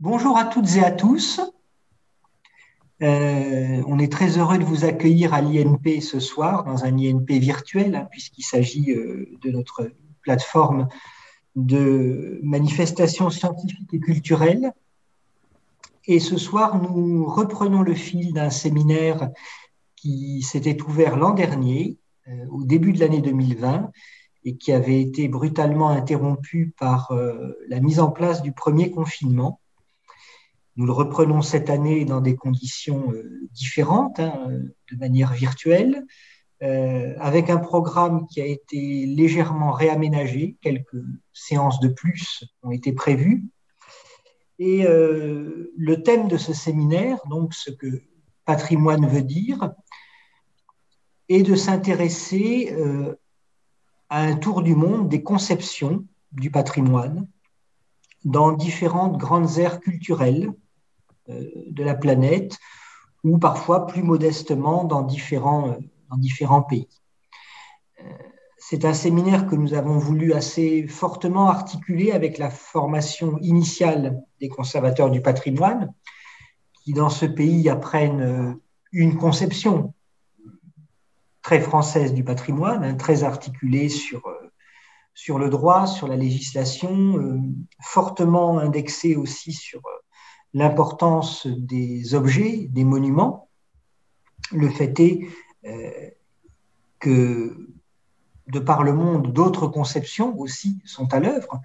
Bonjour à toutes et à tous. Euh, on est très heureux de vous accueillir à l'INP ce soir, dans un INP virtuel, hein, puisqu'il s'agit euh, de notre plateforme de manifestations scientifiques et culturelles. Et ce soir, nous reprenons le fil d'un séminaire qui s'était ouvert l'an dernier, euh, au début de l'année 2020, et qui avait été brutalement interrompu par la mise en place du premier confinement. Nous le reprenons cette année dans des conditions euh, différentes, hein, de manière virtuelle, euh, avec un programme qui a été légèrement réaménagé. Quelques séances de plus ont été prévues. Et euh, le thème de ce séminaire, donc ce que patrimoine veut dire, est de s'intéresser à un tour du monde des conceptions du patrimoine dans différentes grandes aires culturelles de la planète ou parfois plus modestement dans différents, euh, dans différents pays. Euh, c'est un séminaire que nous avons voulu assez fortement articuler avec la formation initiale des conservateurs du patrimoine, qui dans ce pays apprennent une conception très française du patrimoine, hein, très articulée sur, sur le droit, sur la législation, fortement indexée aussi sur l'importance des objets, des monuments. Le fait est euh, que, de par le monde, d'autres conceptions aussi sont à l'œuvre.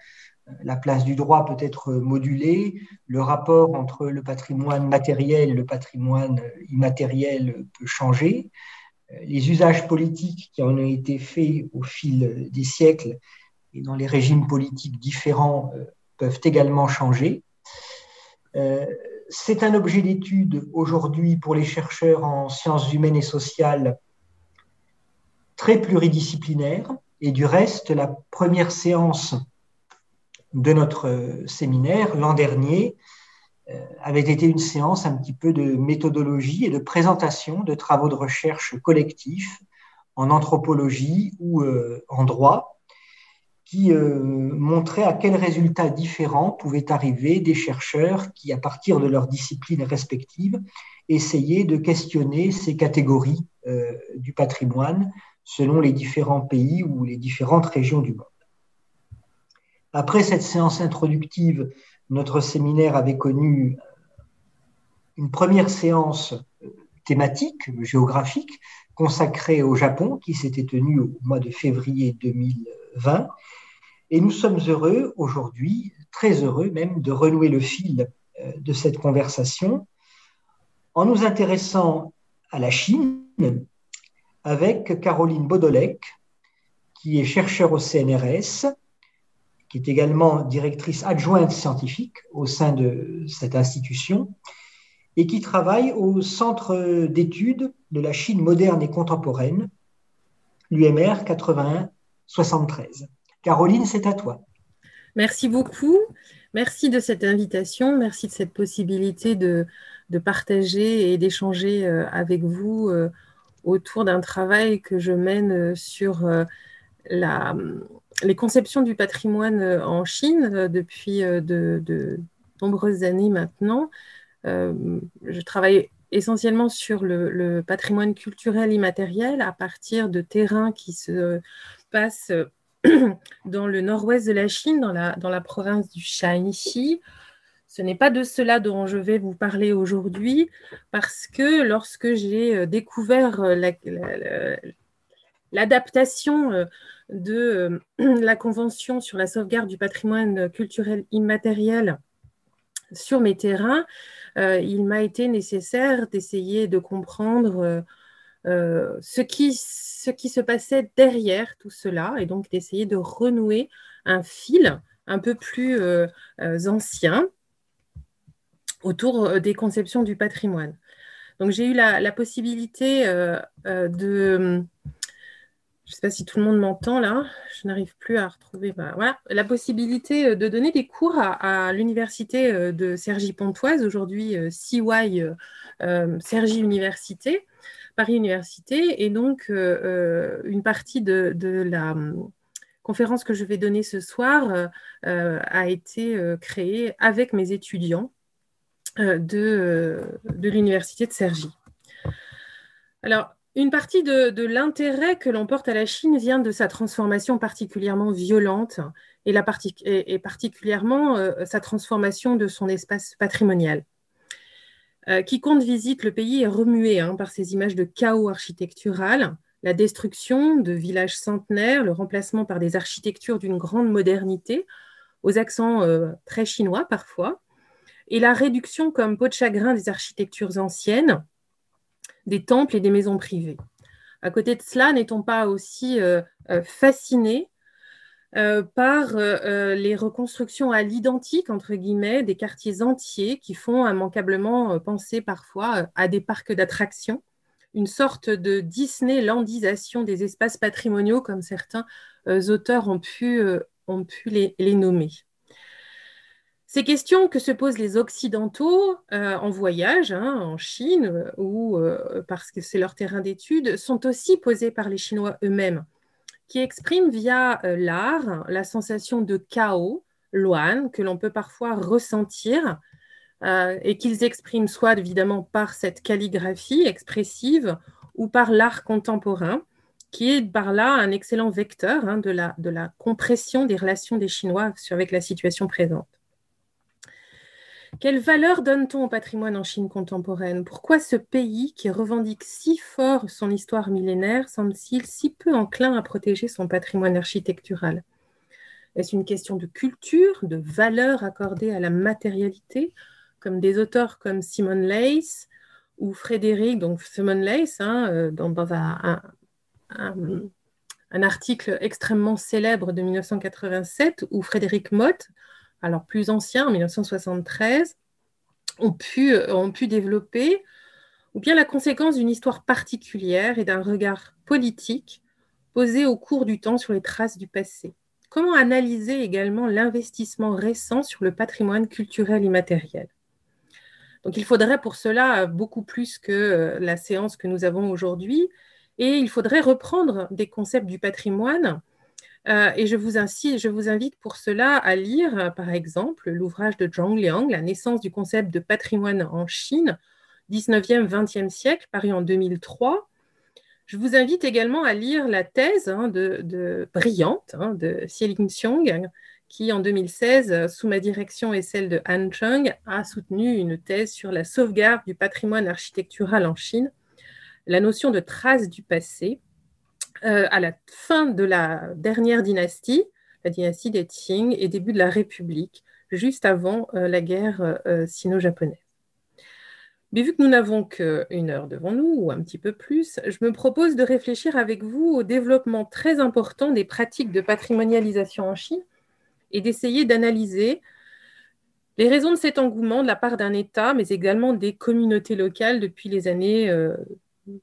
La place du droit peut être modulée, le rapport entre le patrimoine matériel et le patrimoine immatériel peut changer, les usages politiques qui en ont été faits au fil des siècles et dans les régimes politiques différents euh, peuvent également changer. Euh, c'est un objet d'étude aujourd'hui pour les chercheurs en sciences humaines et sociales très pluridisciplinaire. Et du reste, la première séance de notre séminaire l'an dernier euh, avait été une séance un petit peu de méthodologie et de présentation de travaux de recherche collectifs en anthropologie ou euh, en droit qui euh, montrait à quels résultats différents pouvaient arriver des chercheurs qui, à partir de leurs disciplines respectives, essayaient de questionner ces catégories euh, du patrimoine selon les différents pays ou les différentes régions du monde. Après cette séance introductive, notre séminaire avait connu une première séance thématique, géographique, consacrée au Japon, qui s'était tenue au mois de février 2020 et nous sommes heureux aujourd'hui, très heureux même, de renouer le fil euh, de cette conversation en nous intéressant à la Chine avec Caroline Bodolek, qui est chercheure au CNRS, qui est également directrice adjointe scientifique au sein de cette institution et qui travaille au Centre d'études de la Chine moderne et contemporaine, l'UMR 81-73. Caroline, c'est à toi. Merci beaucoup. Merci de cette invitation. Merci de cette possibilité de, partager et d'échanger euh, avec vous euh, autour d'un travail que je mène euh, sur les conceptions du patrimoine en Chine depuis de, nombreuses années maintenant. Je travaille essentiellement sur le, patrimoine culturel immatériel à partir de terrains qui se passent dans le nord-ouest de la Chine, dans la, province du Shaanxi. Ce n'est pas de cela dont je vais vous parler aujourd'hui, parce que lorsque j'ai euh, découvert euh, l'adaptation euh, de la Convention sur la sauvegarde du patrimoine culturel immatériel sur mes terrains, il m'a été nécessaire d'essayer de comprendre euh, ce, qui, ce qui se passait derrière tout cela et donc d'essayer de renouer un fil un peu plus euh, euh, ancien autour des conceptions du patrimoine. Donc j'ai eu la, possibilité de... Je ne sais pas si tout le monde m'entend là, je n'arrive plus à retrouver. voilà, la possibilité de donner des cours à, l'université de Cergy-Pontoise, aujourd'hui CY Cergy Université, Paris Université. Et donc, euh, euh, une partie de, la conférence que je vais donner ce soir euh, a été créée avec mes étudiants de, de l'université de Cergy. Alors, une partie de, l'intérêt que l'on porte à la Chine vient de sa transformation particulièrement violente et, particulièrement euh, sa transformation de son espace patrimonial. Euh, quiconque visite le pays est remué hein, par ces images de chaos architectural, la destruction de villages centenaires, le remplacement par des architectures d'une grande modernité, aux accents euh, très chinois parfois, et la réduction comme peau de chagrin des architectures anciennes, des temples et des maisons privées. À côté de cela, n'est-on pas aussi euh, euh, fasciné euh, par les reconstructions à l'identique, entre guillemets, des quartiers entiers qui font immanquablement penser parfois à des parcs d'attractions, une sorte de Disneylandisation des espaces patrimoniaux, comme certains auteurs ont pu, ont pu les nommer? Ces questions que se posent les Occidentaux euh, en voyage, hein, en Chine, euh, ou euh, parce que c'est leur terrain d'étude, sont aussi posées par les Chinois eux-mêmes, qui expriment via l'art la sensation de chaos, loan, que l'on peut parfois ressentir, et qu'ils expriment soit évidemment par cette calligraphie expressive ou par l'art contemporain, qui est par là un excellent vecteur hein, de la compression des relations des Chinois avec la situation présente. Quelle valeur donne-t-on au patrimoine en Chine contemporaine? Pourquoi ce pays, qui revendique si fort son histoire millénaire, semble-t-il si peu enclin à protéger son patrimoine architectural? Est-ce une question de culture, de valeur accordée à la matérialité, comme des auteurs comme Simon Leys ou Frédéric, donc Simon Leys, hein, euh, dans, un, un, article extrêmement célèbre de 1987, ou Frédéric Mott, alors plus anciens, en 1973, ont pu, euh, ont pu développer, ou bien la conséquence d'une histoire particulière et d'un regard politique posé au cours du temps sur les traces du passé. Comment analyser également l'investissement récent sur le patrimoine culturel immatériel? Donc il faudrait pour cela beaucoup plus que euh, la séance que nous avons aujourd'hui, et il faudrait reprendre des concepts du patrimoine euh, et je vous, invite pour cela à lire, euh, par exemple, l'ouvrage de Zhang Liang, La naissance du concept de patrimoine en Chine, 19e, 20e siècle, paru en 2003. Je vous invite également à lire la thèse hein, de, brillante hein, de Xieling Xiong, qui en 2016, sous ma direction et celle de Han Cheng, a soutenu une thèse sur la sauvegarde du patrimoine architectural en Chine, la notion de trace du passé, euh, à la fin de la dernière dynastie, la dynastie des Qing, et début de la République, juste avant euh, la guerre euh, sino-japonaise. Mais vu que nous n'avons qu'une heure devant nous, ou un petit peu plus, je me propose de réfléchir avec vous au développement très important des pratiques de patrimonialisation en Chine et d'essayer d'analyser les raisons de cet engouement de la part d'un État, mais également des communautés locales depuis les années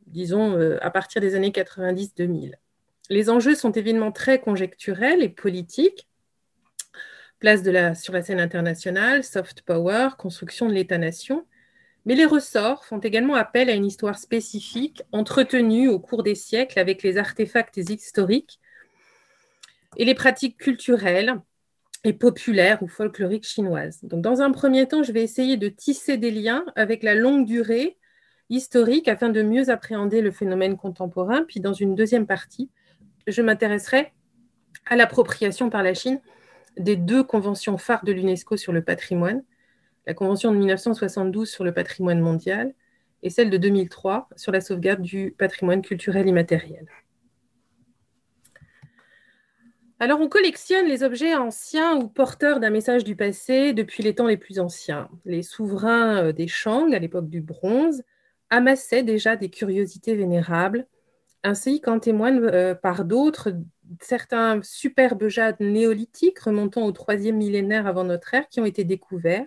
disons, euh, à partir des années 90-2000. Les enjeux sont évidemment très conjecturels et politiques. Place de la, sur la scène internationale, soft power, construction de l'État-nation. Mais les ressorts font également appel à une histoire spécifique entretenue au cours des siècles avec les artefacts historiques et les pratiques culturelles et populaires ou folkloriques chinoises. Donc, dans un premier temps, je vais essayer de tisser des liens avec la longue durée historique afin de mieux appréhender le phénomène contemporain. Puis dans une deuxième partie, je m'intéresserai à l'appropriation par la Chine des deux conventions phares de l'UNESCO sur le patrimoine, la convention de 1972 sur le patrimoine mondial et celle de 2003 sur la sauvegarde du patrimoine culturel immatériel. Alors, on collectionne les objets anciens ou porteurs d'un message du passé depuis les temps les plus anciens. Les souverains euh, des Shang, à l'époque du bronze, amassait déjà des curiosités vénérables, ainsi qu'en témoignent euh, par d'autres certains superbes jades néolithiques remontant au troisième millénaire avant notre ère qui ont été découverts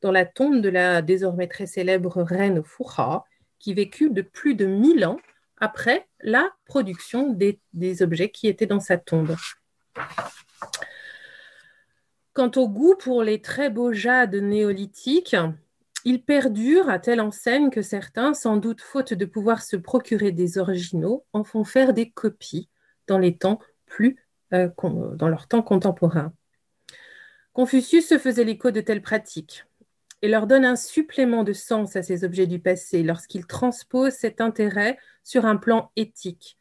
dans la tombe de la désormais très célèbre reine Fuha, qui vécut de plus de 1000 ans après la production des objets qui étaient dans sa tombe. Quant au goût pour les très beaux jades néolithiques, il perdure à telle enseigne que certains, sans doute faute de pouvoir se procurer des originaux, en font faire des copies dans les temps plus euh, dans leur temps contemporain. Confucius se faisait l'écho de telles pratiques. et leur donne un supplément de sens à ces objets du passé lorsqu'ils transposent cet intérêt sur un plan éthique.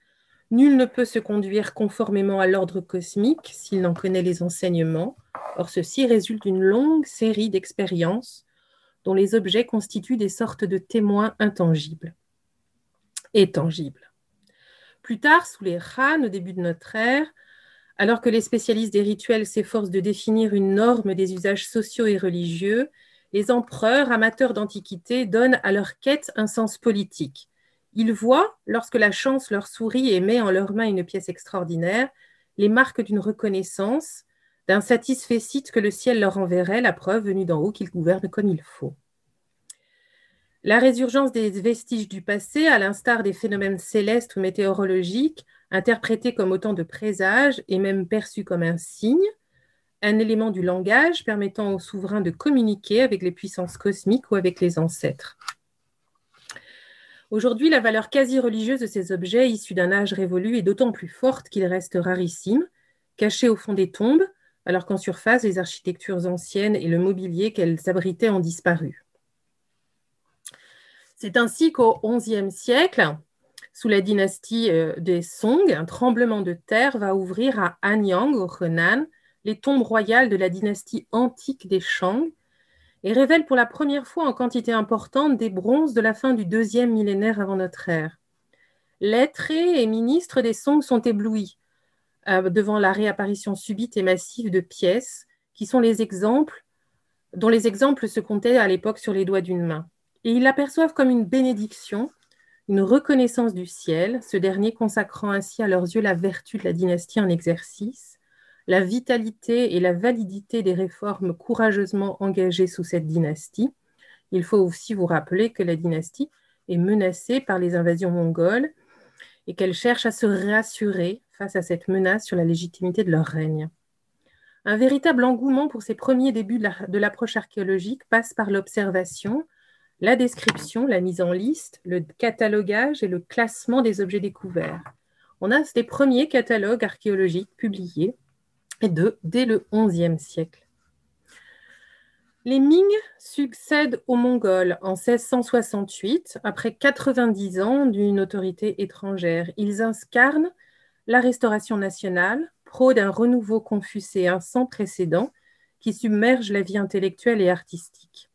Nul ne peut se conduire conformément à l'ordre cosmique s'il n'en connaît les enseignements. Or, ceci résulte d'une longue série d'expériences dont les objets constituent des sortes de témoins intangibles et tangibles. Plus tard, sous les Han, au début de notre ère, alors que les spécialistes des rituels s'efforcent de définir une norme des usages sociaux et religieux, les empereurs amateurs d'antiquité donnent à leur quête un sens politique. Ils voient, lorsque la chance leur sourit et met en leurs mains une pièce extraordinaire, les marques d'une reconnaissance, d'un satisfait que le ciel leur enverrait, la preuve venue d'en haut qu'ils gouvernent comme il faut. La résurgence des vestiges du passé, à l'instar des phénomènes célestes ou météorologiques, interprétés comme autant de présages et même perçus comme un signe, un élément du langage permettant aux souverains de communiquer avec les puissances cosmiques ou avec les ancêtres. Aujourd'hui, la valeur quasi religieuse de ces objets issus d'un âge révolu est d'autant plus forte qu'ils restent rarissimes, cachés au fond des tombes, alors qu'en surface, les architectures anciennes et le mobilier qu'elles abritaient ont disparu. C'est ainsi qu'au XIe siècle, sous la dynastie euh, des Song, un tremblement de terre va ouvrir à Anyang, au Henan, les tombes royales de la dynastie antique des Shang et révèle pour la première fois en quantité importante des bronzes de la fin du deuxième millénaire avant notre ère. Lettrés et ministres des Song sont éblouis euh, devant la réapparition subite et massive de pièces qui sont les exemples dont les exemples se comptaient à l'époque sur les doigts d'une main et ils l'aperçoivent comme une bénédiction, une reconnaissance du ciel, ce dernier consacrant ainsi à leurs yeux la vertu de la dynastie en exercice, la vitalité et la validité des réformes courageusement engagées sous cette dynastie. Il faut aussi vous rappeler que la dynastie est menacée par les invasions mongoles et qu'elle cherche à se rassurer face à cette menace sur la légitimité de leur règne. Un véritable engouement pour ces premiers débuts de l'approche archéologique passe par l'observation, la description, la mise en liste, le catalogage et le classement des objets découverts. On a ces premiers catalogues archéologiques publiés dès le XIe siècle. Les Ming succèdent aux Mongols en 1668, après 90 ans d'une autorité étrangère. Ils incarnent la restauration nationale, pro d'un renouveau confucéen sans précédent qui submerge la vie intellectuelle et artistique.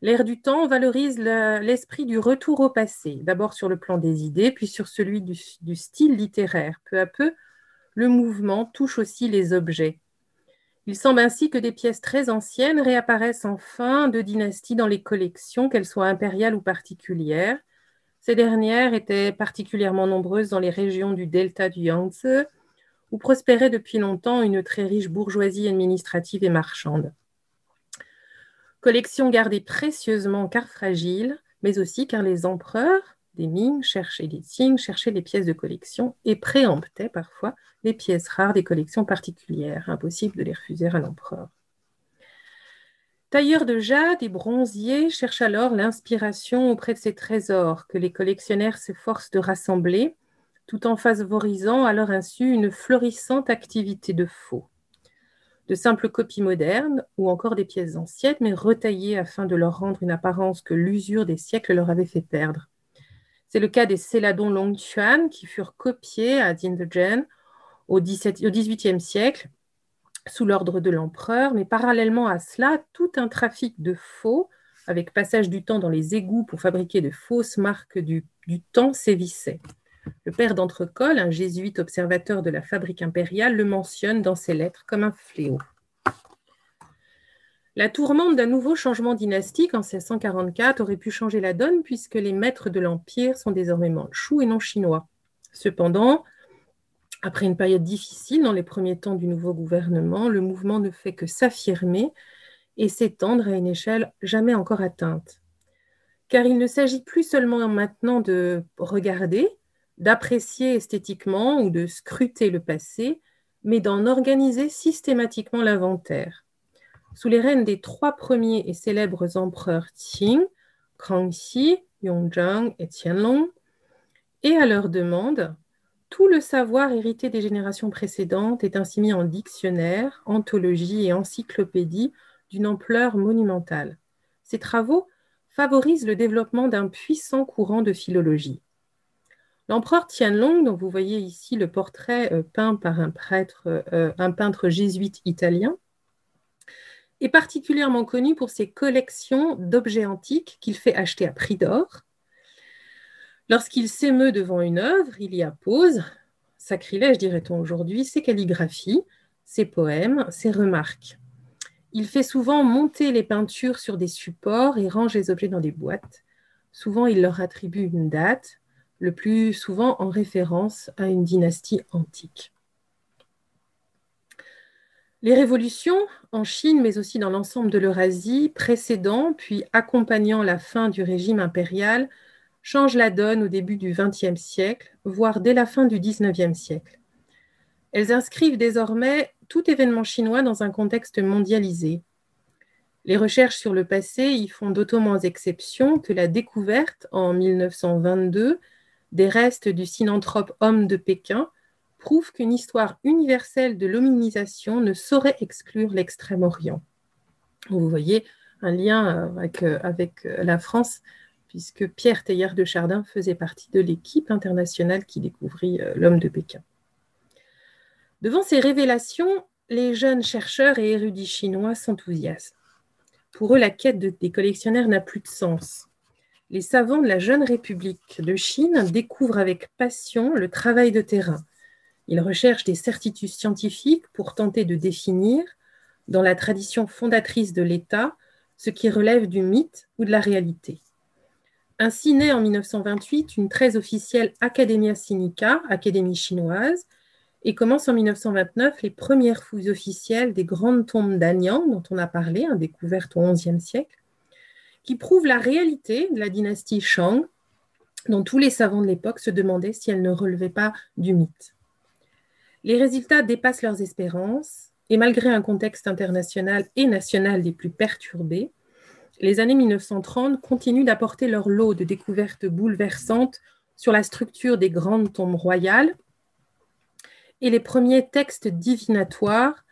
L'air du temps valorise l'esprit du retour au passé, d'abord sur le plan des idées, puis sur celui du, style littéraire. Peu à peu, le mouvement touche aussi les objets. Il semble ainsi que des pièces très anciennes réapparaissent en fin de dynastie dans les collections, qu'elles soient impériales ou particulières. Ces dernières étaient particulièrement nombreuses dans les régions du delta du Yangtze, où prospérait depuis longtemps une très riche bourgeoisie administrative et marchande. Collection gardée précieusement car fragile, mais aussi car les empereurs des Ming cherchaient des signes, cherchaient les pièces de collection et préemptaient parfois les pièces rares des collections particulières. Impossible de les refuser à l'empereur. Tailleurs de jade et bronziers cherchent alors l'inspiration auprès de ces trésors que les collectionneurs s'efforcent de rassembler, tout en favorisant à leur insu une florissante activité de faux de simples copies modernes ou encore des pièces anciennes, mais retaillées afin de leur rendre une apparence que l'usure des siècles leur avait fait perdre. C'est le cas des céladons Longchuan qui furent copiés à Dindegen au XVIIIe siècle sous l'ordre de l'empereur, mais parallèlement à cela, tout un trafic de faux, avec passage du temps dans les égouts pour fabriquer de fausses marques du, temps, sévissait. Le père d'Entrecol, un jésuite observateur de la fabrique impériale, le mentionne dans ses lettres comme un fléau. La tourmente d'un nouveau changement dynastique en 1644 aurait pu changer la donne puisque les maîtres de l'Empire sont désormais manchous et non chinois. Cependant, après une période difficile dans les premiers temps du nouveau gouvernement, le mouvement ne fait que s'affirmer et s'étendre à une échelle jamais encore atteinte. Car il ne s'agit plus seulement maintenant de regarder, d'apprécier esthétiquement ou de scruter le passé, mais d'en organiser systématiquement l'inventaire. Sous les règnes des trois premiers et célèbres empereurs Qing, Kangxi, Yongzheng et Qianlong, et à leur demande, tout le savoir hérité des générations précédentes est ainsi mis en dictionnaire, anthologie et encyclopédie d'une ampleur monumentale. ses travaux favorisent le développement d'un puissant courant de philologie. L'empereur Tianlong, dont vous voyez ici le portrait euh, peint par un, prêtre, euh, un peintre jésuite italien, est particulièrement connu pour ses collections d'objets antiques qu'il fait acheter à prix d'or. Lorsqu'il s'émeut devant une œuvre, il y appose, sacrilège dirait-on aujourd'hui, ses calligraphies, ses poèmes, ses remarques. Il fait souvent monter les peintures sur des supports et range les objets dans des boîtes. Souvent, il leur attribue une date, le plus souvent en référence à une dynastie antique. Les révolutions en Chine, mais aussi dans l'ensemble de l'Eurasie, précédant puis accompagnant la fin du régime impérial, changent la donne au début du XXe siècle, voire dès la fin du XIXe siècle. Elles inscrivent désormais tout événement chinois dans un contexte mondialisé. Les recherches sur le passé y font d'autant moins exception que la découverte en 1922 des restes du synanthrope homme de Pékin prouve qu'une histoire universelle de l'hominisation ne saurait exclure l'Extrême-Orient. Vous voyez un lien avec, avec, la France, puisque Pierre Teilhard de Chardin faisait partie de l'équipe internationale qui découvrit euh, l'homme de Pékin. Devant ces révélations, les jeunes chercheurs et érudits chinois s'enthousiasment. Pour eux, la quête des collectionneurs n'a plus de sens les savants de la jeune République de Chine découvrent avec passion le travail de terrain. Ils recherchent des certitudes scientifiques pour tenter de définir, dans la tradition fondatrice de l'État, ce qui relève du mythe ou de la réalité. Ainsi naît en 1928 une très officielle Academia Sinica, Académie chinoise, et commence en 1929 les premières fouilles officielles des grandes tombes d'Anyang, dont on a parlé, hein, découvertes au XIe siècle, qui prouve la réalité de la dynastie Shang, dont tous les savants de l'époque se demandaient si elle ne relevait pas du mythe. Les résultats dépassent leurs espérances, et malgré un contexte international et national des plus perturbés, les années 1930 continuent d'apporter leur lot de découvertes bouleversantes sur la structure des grandes tombes royales et les premiers textes divinatoires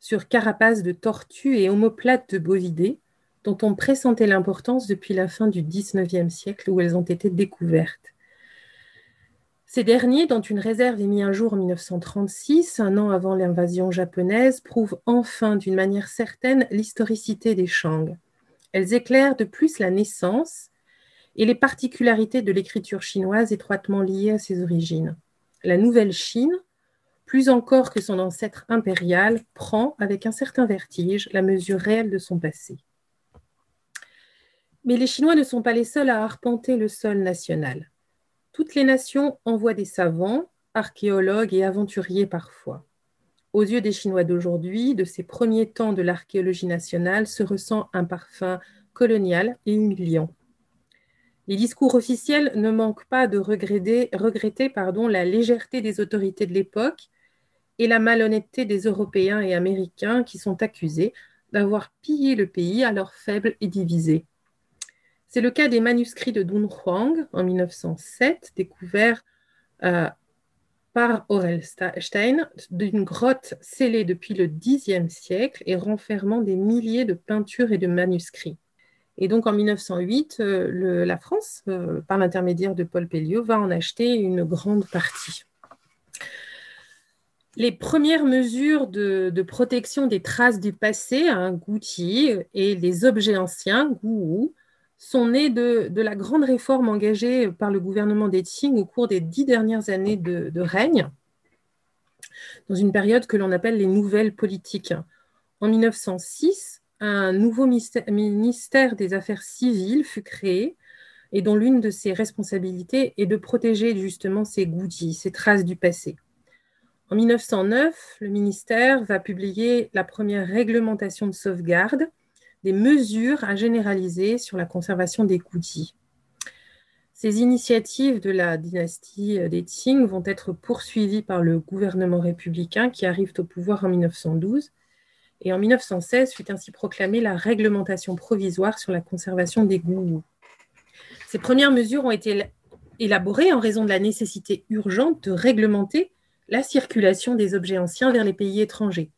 sur carapaces de tortues et omoplates de bovidés, dont on pressentait l'importance depuis la fin du XIXe siècle où elles ont été découvertes. Ces derniers, dont une réserve est mise un jour en 1936, un an avant l'invasion japonaise, prouvent enfin d'une manière certaine l'historicité des Shang. Elles éclairent de plus la naissance et les particularités de l'écriture chinoise étroitement liées à ses origines. La nouvelle Chine, plus encore que son ancêtre impérial, prend avec un certain vertige la mesure réelle de son passé. Mais les Chinois ne sont pas les seuls à arpenter le sol national. Toutes les nations envoient des savants, archéologues et aventuriers parfois. Aux yeux des Chinois d'aujourd'hui, de ces premiers temps de l'archéologie nationale, se ressent un parfum colonial et humiliant. Les discours officiels ne manquent pas de regretter, pardon, la légèreté des autorités de l'époque et la malhonnêteté des Européens et Américains qui sont accusés d'avoir pillé le pays alors faible et divisé. C'est le cas des manuscrits de Dun Huang en 1907, découverts euh, par Orelstein d'une grotte scellée depuis le Xe siècle et renfermant des milliers de peintures et de manuscrits. Et donc en 1908, euh, la France, euh, par l'intermédiaire de Paul Pelliot, va en acheter une grande partie. Les premières mesures de, protection des traces du passé, hein, et les objets anciens, Gou sont nés de, la grande réforme engagée par le gouvernement des Qing au cours des dix dernières années de, règne, dans une période que l'on appelle les nouvelles politiques. En 1906, un nouveau ministère des Affaires civiles fut créé et dont l'une de ses responsabilités est de protéger justement ces goodies, ces traces du passé. En 1909, le ministère va publier la première réglementation de sauvegarde des mesures à généraliser sur la conservation des goodies. Ces initiatives de la dynastie des Qing vont être poursuivies par le gouvernement républicain qui arrive au pouvoir en 1912 et en 1916 fut ainsi proclamée la réglementation provisoire sur la conservation des goûts. Ces premières mesures ont été élaborées en raison de la nécessité urgente de réglementer la circulation des objets anciens vers les pays étrangers.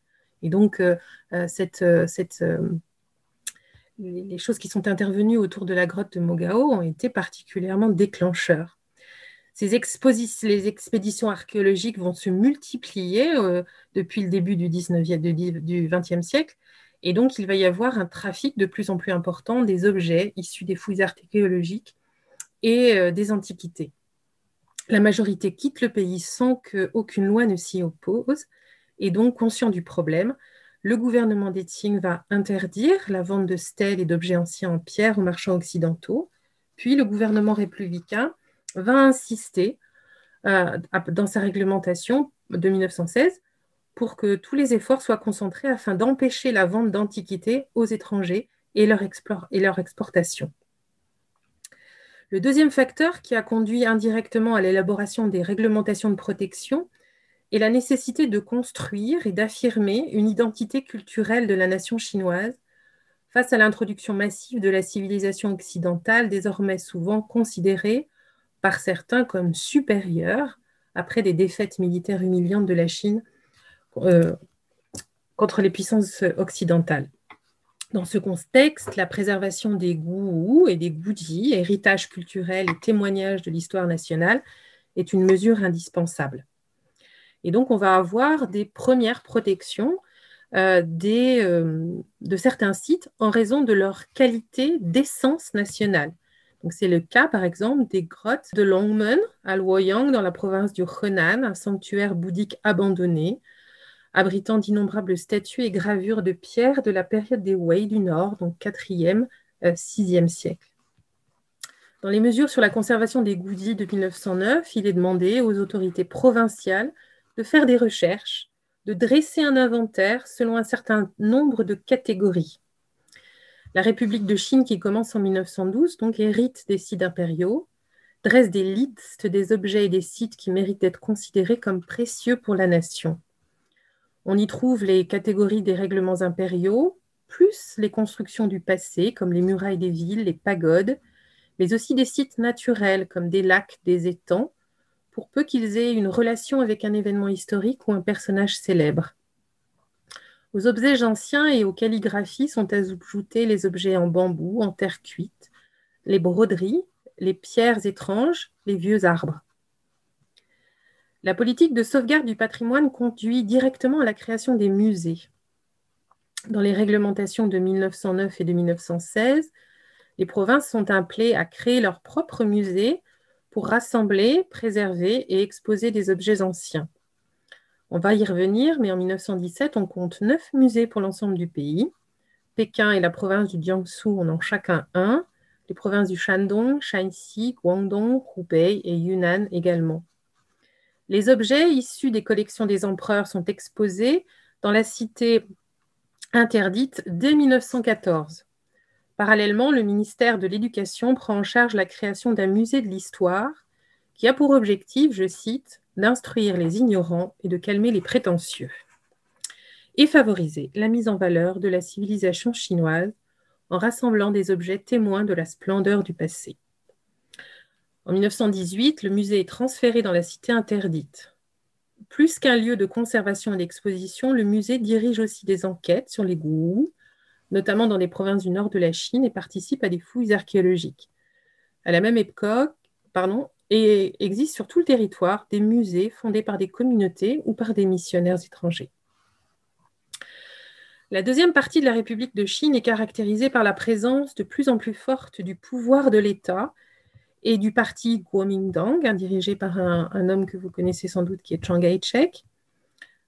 Et donc, euh, euh, cette, euh, les, choses qui sont intervenues autour de la grotte de Mogao ont été particulièrement déclencheurs. Ces les expéditions archéologiques vont se multiplier euh, depuis le début du, 19e, du XXe siècle, et donc il va y avoir un trafic de plus en plus important des objets issus des fouilles archéologiques et euh, des antiquités. La majorité quitte le pays sans qu'aucune loi ne s'y oppose, et donc conscient du problème, le gouvernement des Qing va interdire la vente de stèles et d'objets anciens en pierre aux marchands occidentaux. Puis le gouvernement républicain va insister euh, dans sa réglementation de 1916 pour que tous les efforts soient concentrés afin d'empêcher la vente d'antiquités aux étrangers et leur exportation. Le deuxième facteur qui a conduit indirectement à l'élaboration des réglementations de protection et la nécessité de construire et d'affirmer une identité culturelle de la nation chinoise face à l'introduction massive de la civilisation occidentale, désormais souvent considérée par certains comme supérieure après des défaites militaires humiliantes de la Chine euh, contre les puissances occidentales. Dans ce contexte, la préservation des goûts et des goudis, héritage culturel et témoignage de l'histoire nationale, est une mesure indispensable. Et donc, on va avoir des premières protections euh, euh, de certains sites en raison de leur qualité d'essence nationale. Donc, c'est le cas, par exemple, des grottes de Longmen à Luoyang, dans la province du Henan, un sanctuaire bouddhique abandonné, abritant d'innombrables statues et gravures de pierre de la période des Wei du Nord, donc 4e, 6e siècle. Dans les mesures sur la conservation des goudis de 1909, il est demandé aux autorités provinciales de faire des recherches, de dresser un inventaire selon un certain nombre de catégories. La République de Chine, qui commence en 1912, donc hérite des sites impériaux, dresse des listes des objets et des sites qui méritent d'être considérés comme précieux pour la nation. On y trouve les catégories des règlements impériaux, plus les constructions du passé, comme les murailles des villes, les pagodes, mais aussi des sites naturels, comme des lacs, des étangs, peu qu'ils aient une relation avec un événement historique ou un personnage célèbre. Aux objets anciens et aux calligraphies sont ajoutés les objets en bambou, en terre cuite, les broderies, les pierres étranges, les vieux arbres. La politique de sauvegarde du patrimoine conduit directement à la création des musées. Dans les réglementations de 1909 et de 1916, les provinces sont appelées à créer leurs propres musées pour rassembler, préserver et exposer des objets anciens. On va y revenir, mais en 1917, on compte neuf musées pour l'ensemble du pays. Pékin et la province du Jiangsu en ont chacun un, les provinces du Shandong, Shaanxi, Guangdong, Hubei et Yunnan également. Les objets issus des collections des empereurs sont exposés dans la cité interdite dès 1914. Parallèlement, le ministère de l'Éducation prend en charge la création d'un musée de l'histoire qui a pour objectif, je cite, d'instruire les ignorants et de calmer les prétentieux, et favoriser la mise en valeur de la civilisation chinoise en rassemblant des objets témoins de la splendeur du passé. En 1918, le musée est transféré dans la cité interdite. Plus qu'un lieu de conservation et d'exposition, le musée dirige aussi des enquêtes sur les goûts, notamment dans les provinces du nord de la Chine, et participe à des fouilles archéologiques. À la même époque, pardon, et existe sur tout le territoire des musées fondés par des communautés ou par des missionnaires étrangers. La deuxième partie de la République de Chine est caractérisée par la présence de plus en plus forte du pouvoir de l'État et du parti Kuomintang, dirigé par un, un, homme que vous connaissez sans doute qui est Chiang Kai-shek,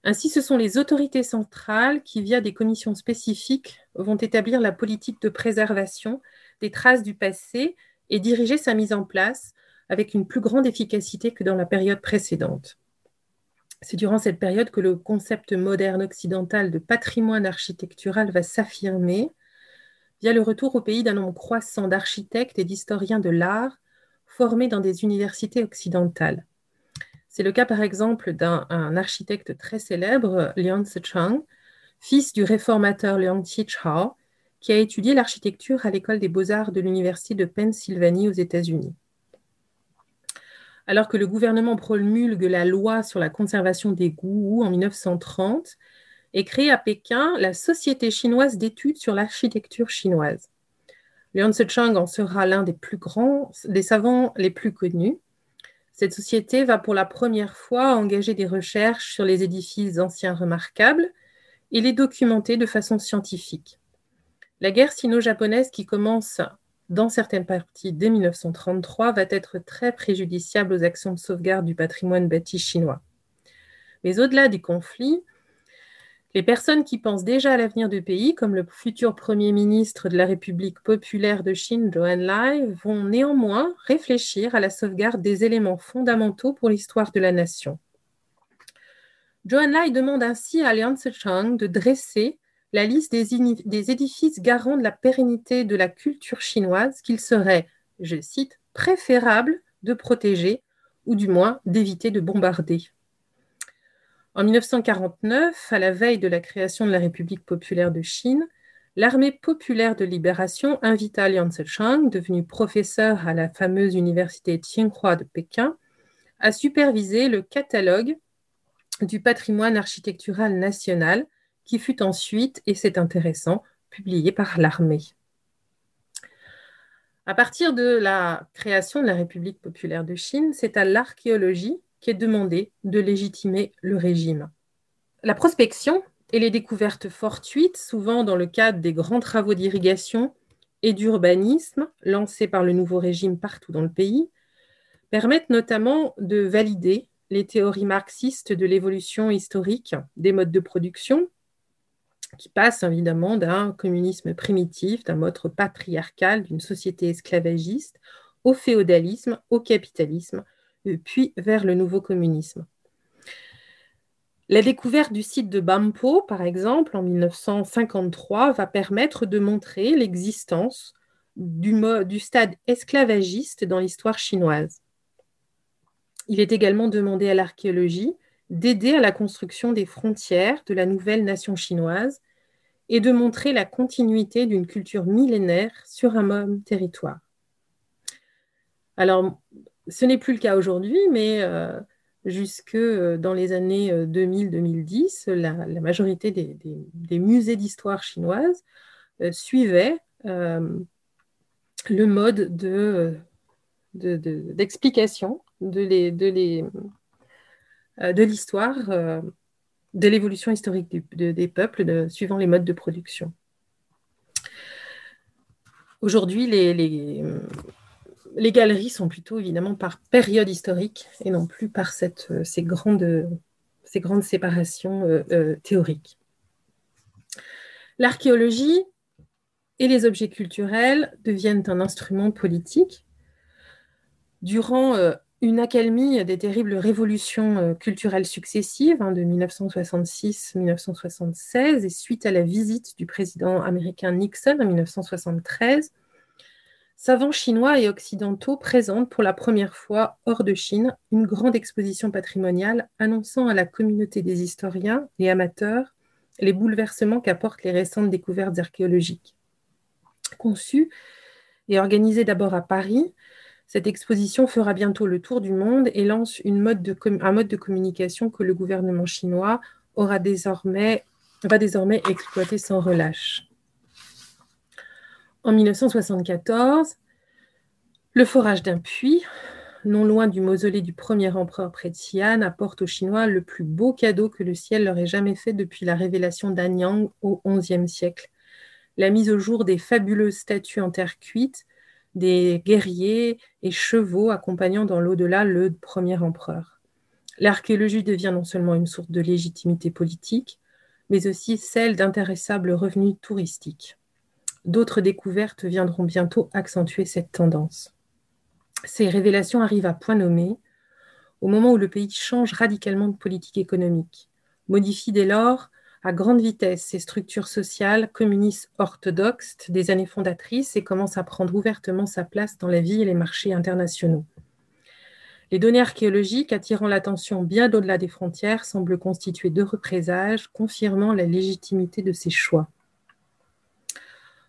ainsi, ce sont les autorités centrales qui, via des commissions spécifiques, vont établir la politique de préservation des traces du passé et diriger sa mise en place avec une plus grande efficacité que dans la période précédente. C'est durant cette période que le concept moderne occidental de patrimoine architectural va s'affirmer via le retour au pays d'un nombre croissant d'architectes et d'historiens de l'art formés dans des universités occidentales. C'est le cas par exemple d'un architecte très célèbre, Liang Zichang, fils du réformateur Liang Qichao, qui a étudié l'architecture à l'école des beaux-arts de l'Université de Pennsylvanie aux États-Unis. Alors que le gouvernement promulgue la loi sur la conservation des goûts en 1930, est créée à Pékin la Société chinoise d'études sur l'architecture chinoise. Liang Chang en sera l'un des plus grands, des savants les plus connus. Cette société va pour la première fois engager des recherches sur les édifices anciens remarquables et les documenter de façon scientifique. La guerre sino-japonaise qui commence dans certaines parties dès 1933 va être très préjudiciable aux actions de sauvegarde du patrimoine bâti chinois. Mais au-delà du conflit, les personnes qui pensent déjà à l'avenir du pays, comme le futur Premier ministre de la République populaire de Chine, Zhou Enlai, vont néanmoins réfléchir à la sauvegarde des éléments fondamentaux pour l'histoire de la nation. Zhou Enlai demande ainsi à Liang Zichang de dresser la liste des, édifices garants de la pérennité de la culture chinoise qu'il serait, je cite, préférable de protéger ou du moins d'éviter de bombarder. En 1949, à la veille de la création de la République populaire de Chine, l'armée populaire de libération invita Liang Zechang, devenu professeur à la fameuse université Tsinghua de Pékin, à superviser le catalogue du patrimoine architectural national qui fut ensuite, et c'est intéressant, publié par l'armée. À partir de la création de la République populaire de Chine, c'est à l'archéologie qui est demandé de légitimer le régime. La prospection et les découvertes fortuites, souvent dans le cadre des grands travaux d'irrigation et d'urbanisme lancés par le nouveau régime partout dans le pays, permettent notamment de valider les théories marxistes de l'évolution historique des modes de production, qui passent évidemment d'un communisme primitif, d'un mode patriarcal, d'une société esclavagiste, au féodalisme, au capitalisme, puis vers le nouveau communisme. La découverte du site de Bampo, par exemple, en 1953, va permettre de montrer l'existence du, du, stade esclavagiste dans l'histoire chinoise. Il est également demandé à l'archéologie d'aider à la construction des frontières de la nouvelle nation chinoise et de montrer la continuité d'une culture millénaire sur un même territoire. Alors, ce n'est plus le cas aujourd'hui, mais euh, jusque euh, dans les années 2000-2010, euh, la, majorité des, musées d'histoire chinoise suivaient le mode d'explication de, l'histoire, de l'évolution historique des peuples suivant les modes de production. Aujourd'hui, les galeries sont plutôt évidemment par période historique et non plus par euh, ces, grandes, ces grandes séparations euh, euh, théoriques. L'archéologie et les objets culturels deviennent un instrument politique. Durant une accalmie des terribles révolutions culturelles successives hein, de 1966-1976 et suite à la visite du président américain Nixon en 1973, savants chinois et occidentaux présentent pour la première fois hors de Chine une grande exposition patrimoniale annonçant à la communauté des historiens et amateurs les bouleversements qu'apportent les récentes découvertes archéologiques. Conçue et organisée d'abord à Paris, cette exposition fera bientôt le tour du monde et lance un mode de communication que le gouvernement chinois aura désormais, va désormais exploiter sans relâche. En 1974, le forage d'un puits, non loin du mausolée du premier empereur Xi'an, apporte aux Chinois le plus beau cadeau que le ciel leur ait jamais fait depuis la révélation d'Anyang au XIe siècle. La mise au jour des fabuleuses statues en terre cuite, des guerriers et chevaux accompagnant dans l'au-delà le premier empereur. L'archéologie devient non seulement une source de légitimité politique, mais aussi celle d'intéressables revenus touristiques. D'autres découvertes viendront bientôt accentuer cette tendance. Ces révélations arrivent à point nommé au moment où le pays change radicalement de politique économique, modifie dès lors à grande vitesse ses structures sociales communistes orthodoxes des années fondatrices et commence à prendre ouvertement sa place dans la vie et les marchés internationaux. Les données archéologiques attirant l'attention bien au-delà des frontières semblent constituer deux représages confirmant la légitimité de ces choix.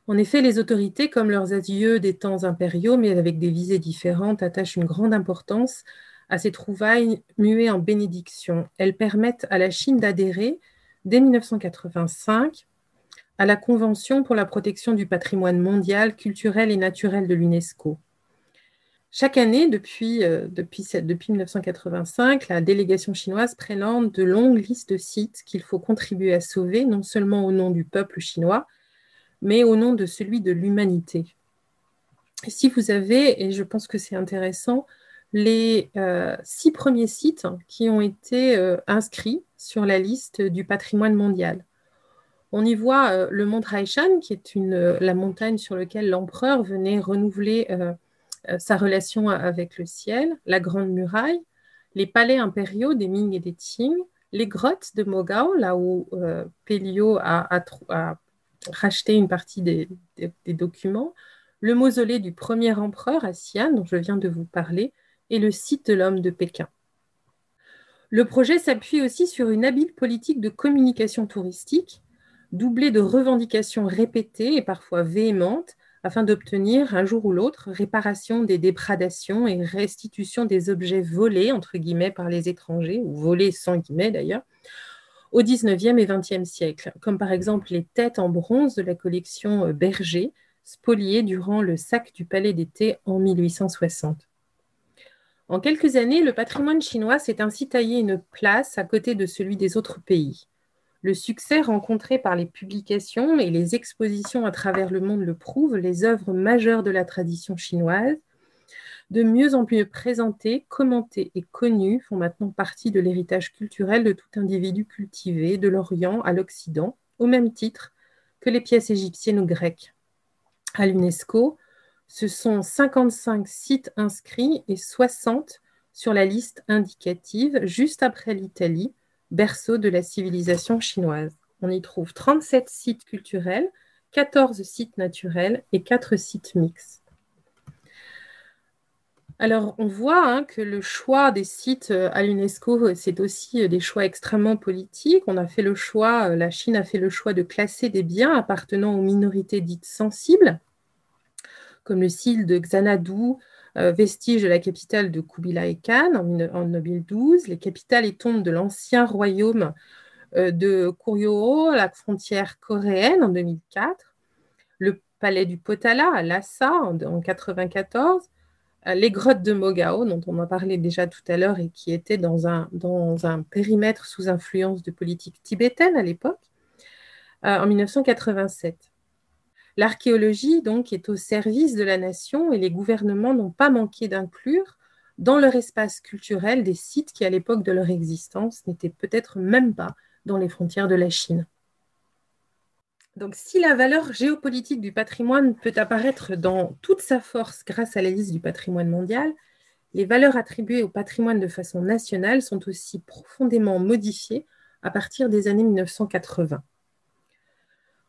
En effet, les autorités, comme leurs adieux des temps impériaux, mais avec des visées différentes, attachent une grande importance à ces trouvailles muées en bénédiction. Elles permettent à la Chine d'adhérer, dès 1985, à la Convention pour la protection du patrimoine mondial, culturel et naturel de l'UNESCO. Chaque année, depuis, depuis, depuis, 1985, la délégation chinoise présente de longues listes de sites qu'il faut contribuer à sauver, non seulement au nom du peuple chinois, mais au nom de celui de l'humanité. Si vous avez, et je pense que c'est intéressant, les euh, six premiers sites qui ont été euh, inscrits sur la liste du patrimoine mondial. On y voit euh, le mont Raishan, qui est la montagne sur laquelle l'empereur venait renouveler sa relation avec le ciel, la Grande Muraille, les palais impériaux des Ming et des Qing, les grottes de Mogao, là où Pélio a, racheté une partie des documents, le mausolée du premier empereur à Xi'an, dont je viens de vous parler, et le site de l'homme de Pékin. Le projet s'appuie aussi sur une habile politique de communication touristique, doublée de revendications répétées et parfois véhémentes, afin d'obtenir un jour ou l'autre réparation des dégradations et restitution des objets volés, par les étrangers, ou volés sans guillemets d'ailleurs, au XIXe et XXe siècle, comme par exemple les têtes en bronze de la collection Berger, spoliées durant le sac du Palais d'été en 1860. En quelques années, le patrimoine chinois s'est ainsi taillé une place à côté de celui des autres pays. Le succès rencontré par les publications et les expositions à travers le monde le prouve, les œuvres majeures de la tradition chinoise, de mieux en mieux présentées, commentées et connues, font maintenant partie de l'héritage culturel de tout individu cultivé, de l'Orient à l'Occident, au même titre que les pièces égyptiennes ou grecques. À l'UNESCO, ce sont 55 sites inscrits et 60 sur la liste indicative, juste après l'Italie, berceau de la civilisation chinoise. On y trouve 37 sites culturels, 14 sites naturels et 4 sites mixtes. Alors, on voit hein, que le choix des sites euh, à l'UNESCO, c'est aussi euh, des choix extrêmement politiques. On a fait le choix, euh, la Chine a fait le choix de classer des biens appartenant aux minorités dites sensibles, comme le site de Xanadu, euh, vestige de la capitale de Kubilai Khan en, 2012, les capitales et tombes de l'ancien royaume euh, de Kuryoo, la frontière coréenne en 2004, le palais du Potala à Lhasa en 1994, euh, les grottes de Mogao, dont on a parlé déjà tout à l'heure et qui étaient dans un, périmètre sous influence de politique tibétaine à l'époque, en 1987. L'archéologie, donc, est au service de la nation et les gouvernements n'ont pas manqué d'inclure dans leur espace culturel des sites qui, à l'époque de leur existence, n'étaient peut-être même pas dans les frontières de la Chine. Donc, si la valeur géopolitique du patrimoine peut apparaître dans toute sa force grâce à la liste du patrimoine mondial, les valeurs attribuées au patrimoine de façon nationale sont aussi profondément modifiées à partir des années 1980.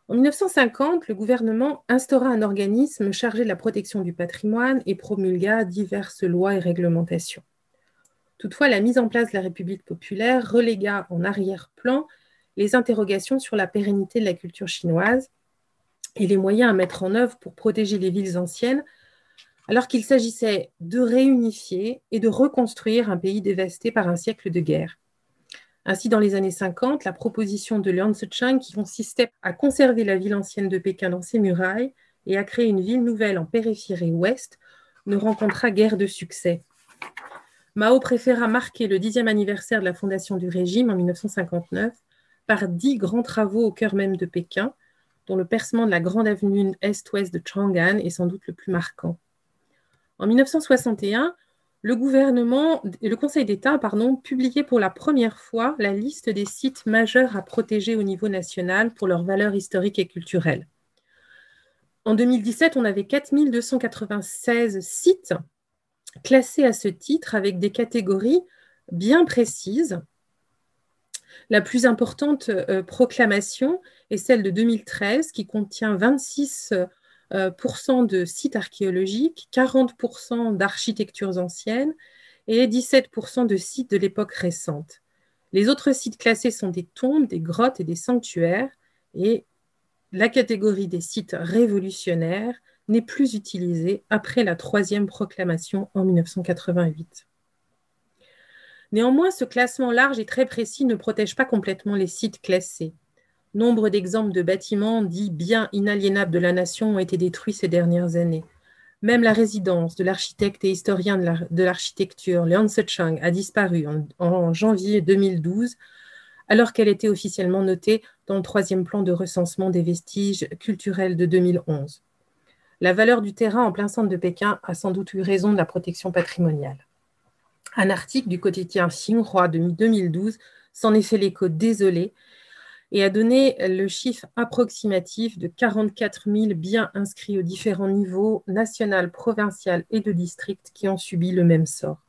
En 1950, le gouvernement instaura un organisme chargé de la protection du patrimoine et promulgua diverses lois et réglementations. Toutefois, la mise en place de la République populaire relégua en arrière-plan les interrogations sur la pérennité de la culture chinoise et les moyens à mettre en œuvre pour protéger les villes anciennes, alors qu'il s'agissait de réunifier et de reconstruire un pays dévasté par un siècle de guerre. Ainsi, dans les années 50, la proposition de Liang Zicheng, qui consistait à conserver la ville ancienne de Pékin dans ses murailles et à créer une ville nouvelle en périphérie ouest, ne rencontra guère de succès. Mao préféra marquer le dixième anniversaire de la fondation du régime en 1959 par dix grands travaux au cœur même de Pékin, dont le percement de la grande avenue est-ouest de Chang'an est sans doute le plus marquant. En 1961, le gouvernement, le Conseil d'État, pardon, publiait pour la première fois la liste des sites majeurs à protéger au niveau national pour leur valeur historique et culturelle. En 2017, on avait 4296 sites classés à ce titre avec des catégories bien précises. La plus importante euh, proclamation est celle de 2013 qui contient 26% euh, de sites archéologiques, 40% d'architectures anciennes et 17% de sites de l'époque récente. Les autres sites classés sont des tombes, des grottes et des sanctuaires, et la catégorie des sites révolutionnaires n'est plus utilisée après la troisième proclamation en 1988. Néanmoins, ce classement large et très précis ne protège pas complètement les sites classés. Nombre d'exemples de bâtiments dits biens inaliénables de la nation ont été détruits ces dernières années. Même la résidence de l'architecte et historien de l'architecture Liang Chang a disparu en, janvier 2012, alors qu'elle était officiellement notée dans le troisième plan de recensement des vestiges culturels de 2011. La valeur du terrain en plein centre de Pékin a sans doute eu raison de la protection patrimoniale. Un article du quotidien Xinhua de 2012 s'en est fait l'écho désolé et a donné le chiffre approximatif de 44 000 biens inscrits aux différents niveaux national, provincial et de district qui ont subi le même sort.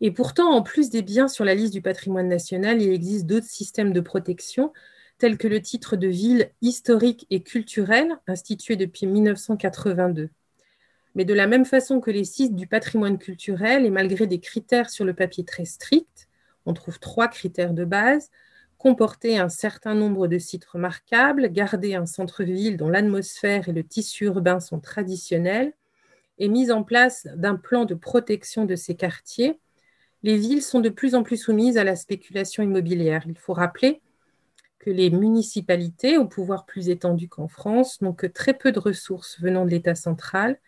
Et pourtant, en plus des biens sur la liste du patrimoine national, il existe d'autres systèmes de protection, tels que le titre de ville historique et culturel, institué depuis 1982. Mais de la même façon que les sites du patrimoine culturel, et malgré des critères sur le papier très stricts, on trouve trois critères de base, comporter un certain nombre de sites remarquables, garder un centre-ville dont l'atmosphère et le tissu urbain sont traditionnels, et mise en place d'un plan de protection de ces quartiers, les villes sont de plus en plus soumises à la spéculation immobilière. Il faut rappeler que les municipalités, au pouvoir plus étendu qu'en France, n'ont que très peu de ressources venant de l'État central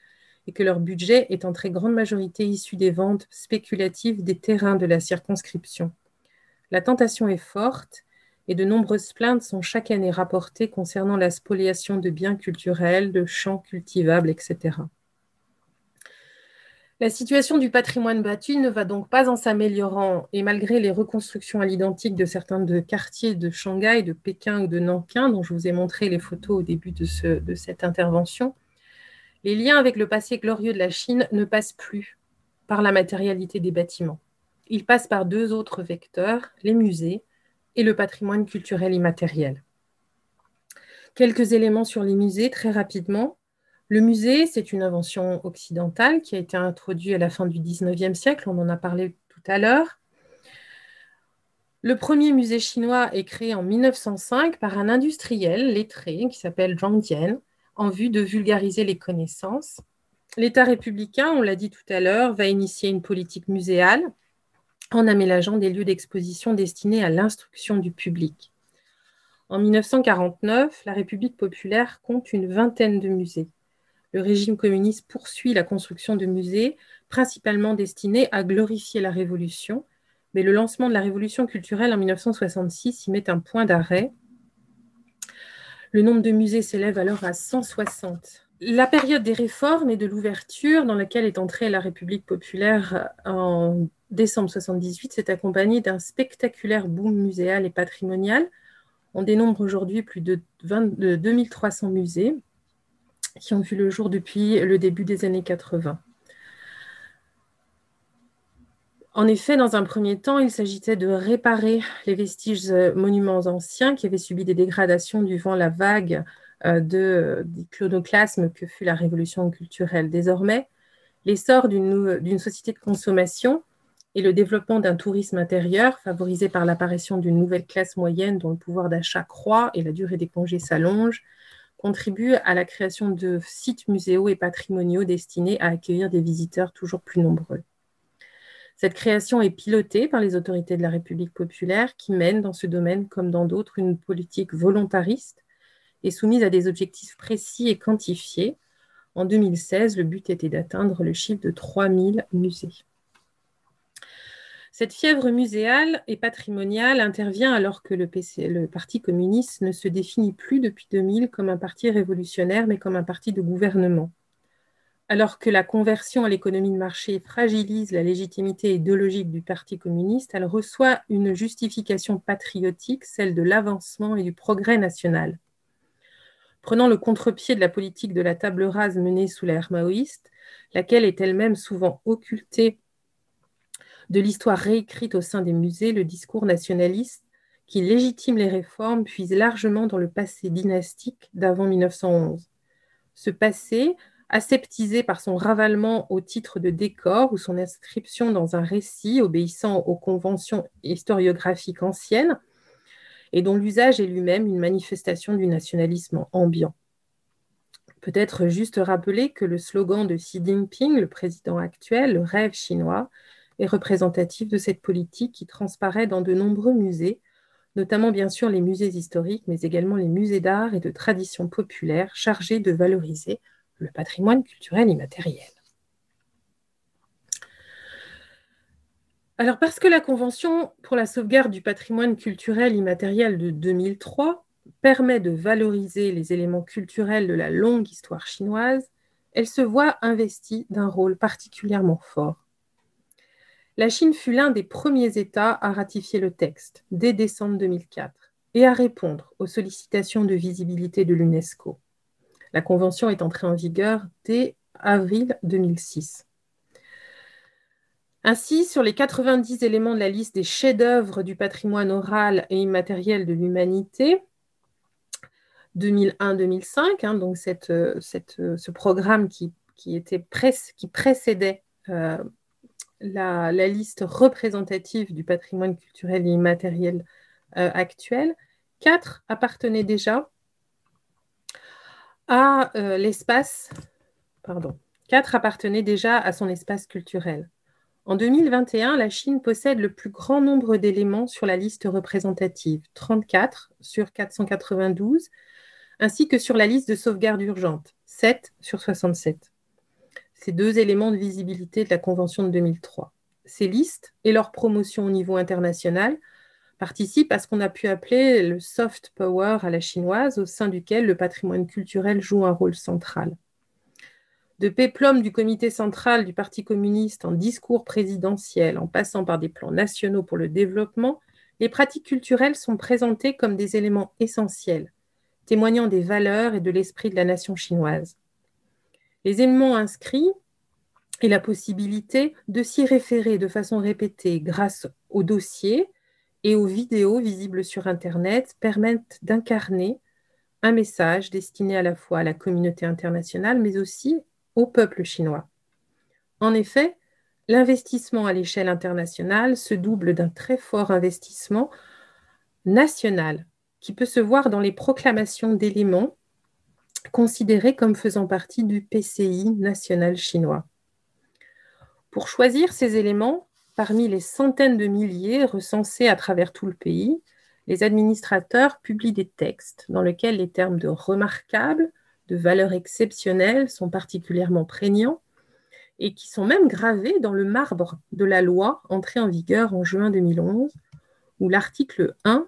et que leur budget est en très grande majorité issu des ventes spéculatives des terrains de la circonscription. La tentation est forte et de nombreuses plaintes sont chaque année rapportées concernant la spoliation de biens culturels, de champs cultivables, etc. La situation du patrimoine battu ne va donc pas en s'améliorant et malgré les reconstructions à l'identique de certains de quartiers de Shanghai, de Pékin ou de Nankin, dont je vous ai montré les photos au début de, de cette intervention, les liens avec le passé glorieux de la Chine ne passent plus par la matérialité des bâtiments. Ils passent par deux autres vecteurs, les musées et le patrimoine culturel immatériel. Quelques éléments sur les musées très rapidement. Le musée, c'est une invention occidentale qui a été introduite à la fin du 19e siècle, on en a parlé tout à l'heure. Le premier musée chinois est créé en 1905 par un industriel lettré qui s'appelle Zhang Jian en vue de vulgariser les connaissances. L'État républicain, on l'a dit tout à l'heure, va initier une politique muséale en aménageant des lieux d'exposition destinés à l'instruction du public. En 1949, la République populaire compte une vingtaine de musées. Le régime communiste poursuit la construction de musées, principalement destinés à glorifier la Révolution, mais le lancement de la Révolution culturelle en 1966 y met un point d'arrêt. Le nombre de musées s'élève alors à 160. La période des réformes et de l'ouverture dans laquelle est entrée la République populaire en décembre 1978 s'est accompagné d'un spectaculaire boom muséal et patrimonial. On dénombre aujourd'hui plus de, 2300 musées qui ont vu le jour depuis le début des années 80. En effet, dans un premier temps, il s'agissait de réparer les vestiges monuments anciens qui avaient subi des dégradations durant la vague euh, de, d'iconoclasme que fut la révolution culturelle. Désormais, l'essor d'une société de consommation et le développement d'un tourisme intérieur favorisé par l'apparition d'une nouvelle classe moyenne dont le pouvoir d'achat croît et la durée des congés s'allonge, contribue à la création de sites muséaux et patrimoniaux destinés à accueillir des visiteurs toujours plus nombreux. Cette création est pilotée par les autorités de la République populaire qui mènent dans ce domaine comme dans d'autres une politique volontariste et soumise à des objectifs précis et quantifiés. En 2016, le but était d'atteindre le chiffre de 3000 musées. Cette fièvre muséale et patrimoniale intervient alors que le, le, Parti communiste ne se définit plus depuis 2000 comme un parti révolutionnaire, mais comme un parti de gouvernement. Alors que la conversion à l'économie de marché fragilise la légitimité idéologique du Parti communiste, elle reçoit une justification patriotique, celle de l'avancement et du progrès national. Prenant le contre-pied de la politique de la table rase menée sous l'ère maoïste, laquelle est elle-même souvent occultée de l'histoire réécrite au sein des musées, le discours nationaliste qui légitime les réformes puise largement dans le passé dynastique d'avant 1911. Ce passé, aseptisé par son ravalement au titre de décor ou son inscription dans un récit obéissant aux conventions historiographiques anciennes, et dont l'usage est lui-même une manifestation du nationalisme ambiant. Peut-être juste rappeler que le slogan de Xi Jinping, le président actuel, le rêve chinois, est représentatif de cette politique qui transparaît dans de nombreux musées, notamment bien sûr les musées historiques, mais également les musées d'art et de tradition populaire chargés de valoriser le patrimoine culturel immatériel. Alors parce que la Convention pour la sauvegarde du patrimoine culturel immatériel de 2003 permet de valoriser les éléments culturels de la longue histoire chinoise, elle se voit investie d'un rôle particulièrement fort. La Chine fut l'un des premiers États à ratifier le texte dès décembre 2004 et à répondre aux sollicitations de visibilité de l'UNESCO. La Convention est entrée en vigueur dès avril 2006. Ainsi, sur les 90 éléments de la liste des chefs-d'œuvre du patrimoine oral et immatériel de l'humanité, 2001-2005, hein, donc euh, euh, ce programme qui, précédait euh, la, liste représentative du patrimoine culturel et immatériel actuel, quatre appartenaient déjà à l'espace, pardon, quatre appartenaient déjà à son espace culturel. En 2021, la Chine possède le plus grand nombre d'éléments sur la liste représentative, 34 sur 492, ainsi que sur la liste de sauvegarde urgente, 7 sur 67. Ces deux éléments de visibilité de la Convention de 2003. Ces listes et leur promotion au niveau international participent à ce qu'on a pu appeler le soft power à la chinoise, au sein duquel le patrimoine culturel joue un rôle central de péplum du comité central du Parti communiste en discours présidentiel, en passant par des plans nationaux pour le développement, les pratiques culturelles sont présentées comme des éléments essentiels, témoignant des valeurs et de l'esprit de la nation chinoise. Les éléments inscrits et la possibilité de s'y référer de façon répétée grâce aux dossiers et aux vidéos visibles sur Internet permettent d'incarner un message destiné à la fois à la communauté internationale, mais aussi au peuple chinois. En effet, l'investissement à l'échelle internationale se double d'un très fort investissement national qui peut se voir dans les proclamations d'éléments considérés comme faisant partie du PCI national chinois. Pour choisir ces éléments, parmi les centaines de milliers recensés à travers tout le pays, les administrateurs publient des textes dans lesquels les termes de remarquable, de valeurs exceptionnelles sont particulièrement prégnants et qui sont même gravés dans le marbre de la loi entrée en vigueur en juin 2011, où l'article 1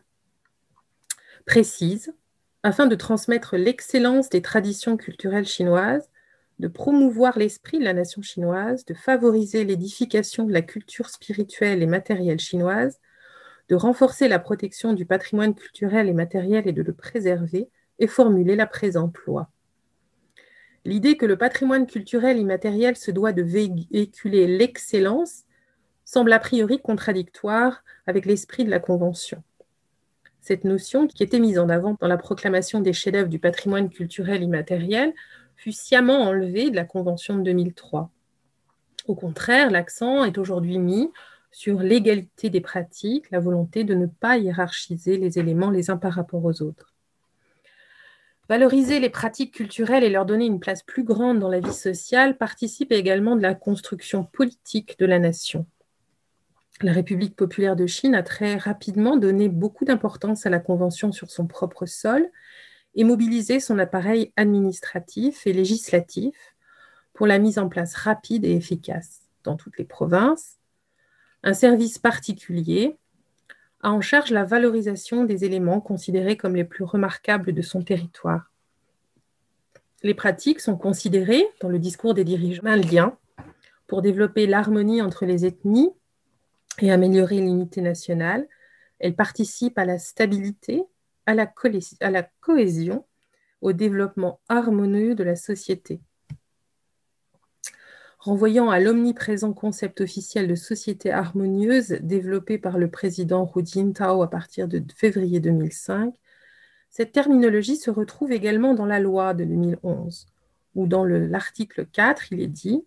précise, afin de transmettre l'excellence des traditions culturelles chinoises, de promouvoir l'esprit de la nation chinoise, de favoriser l'édification de la culture spirituelle et matérielle chinoise, de renforcer la protection du patrimoine culturel et matériel et de le préserver, et formuler la présente loi. L'idée que le patrimoine culturel immatériel se doit de véhiculer l'excellence semble a priori contradictoire avec l'esprit de la Convention. Cette notion, qui était mise en avant dans la proclamation des chefs-d'œuvre du patrimoine culturel immatériel, fut sciemment enlevée de la Convention de 2003. Au contraire, l'accent est aujourd'hui mis sur l'égalité des pratiques, la volonté de ne pas hiérarchiser les éléments les uns par rapport aux autres. Valoriser les pratiques culturelles et leur donner une place plus grande dans la vie sociale participe également de la construction politique de la nation. La République populaire de Chine a très rapidement donné beaucoup d'importance à la Convention sur son propre sol et mobilisé son appareil administratif et législatif pour la mise en place rapide et efficace dans toutes les provinces, un service particulier a en charge la valorisation des éléments considérés comme les plus remarquables de son territoire. Les pratiques sont considérées, dans le discours des dirigeants, un lien pour développer l'harmonie entre les ethnies et améliorer l'unité nationale. Elles participent à la stabilité, à la, cohésion, au développement harmonieux de la société. Renvoyant à l'omniprésent concept officiel de société harmonieuse développé par le président Hu Jintao à partir de février 2005, cette terminologie se retrouve également dans la loi de 2011, où dans l'article 4, il est dit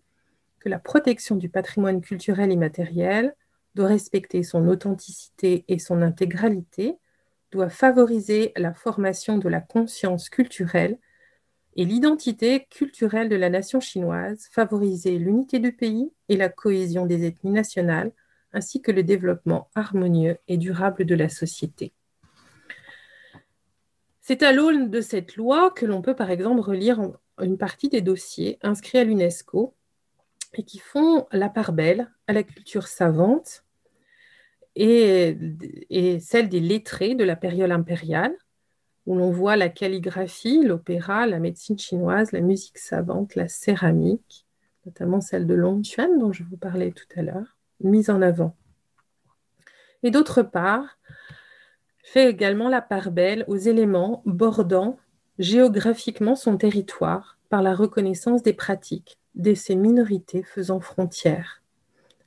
que la protection du patrimoine culturel immatériel doit respecter son authenticité et son intégralité, doit favoriser la formation de la conscience culturelle et l'identité culturelle de la nation chinoise, favoriser l'unité du pays et la cohésion des ethnies nationales, ainsi que le développement harmonieux et durable de la société. C'est à l'aune de cette loi que l'on peut par exemple relire une partie des dossiers inscrits à l'UNESCO et qui font la part belle à la culture savante et, celle des lettrés de la période impériale, où l'on voit la calligraphie, l'opéra, la médecine chinoise, la musique savante, la céramique, notamment celle de Long Chuan dont je vous parlais tout à l'heure, mise en avant. Et d'autre part, fait également la part belle aux éléments bordant géographiquement son territoire par la reconnaissance des pratiques de ces minorités faisant frontière.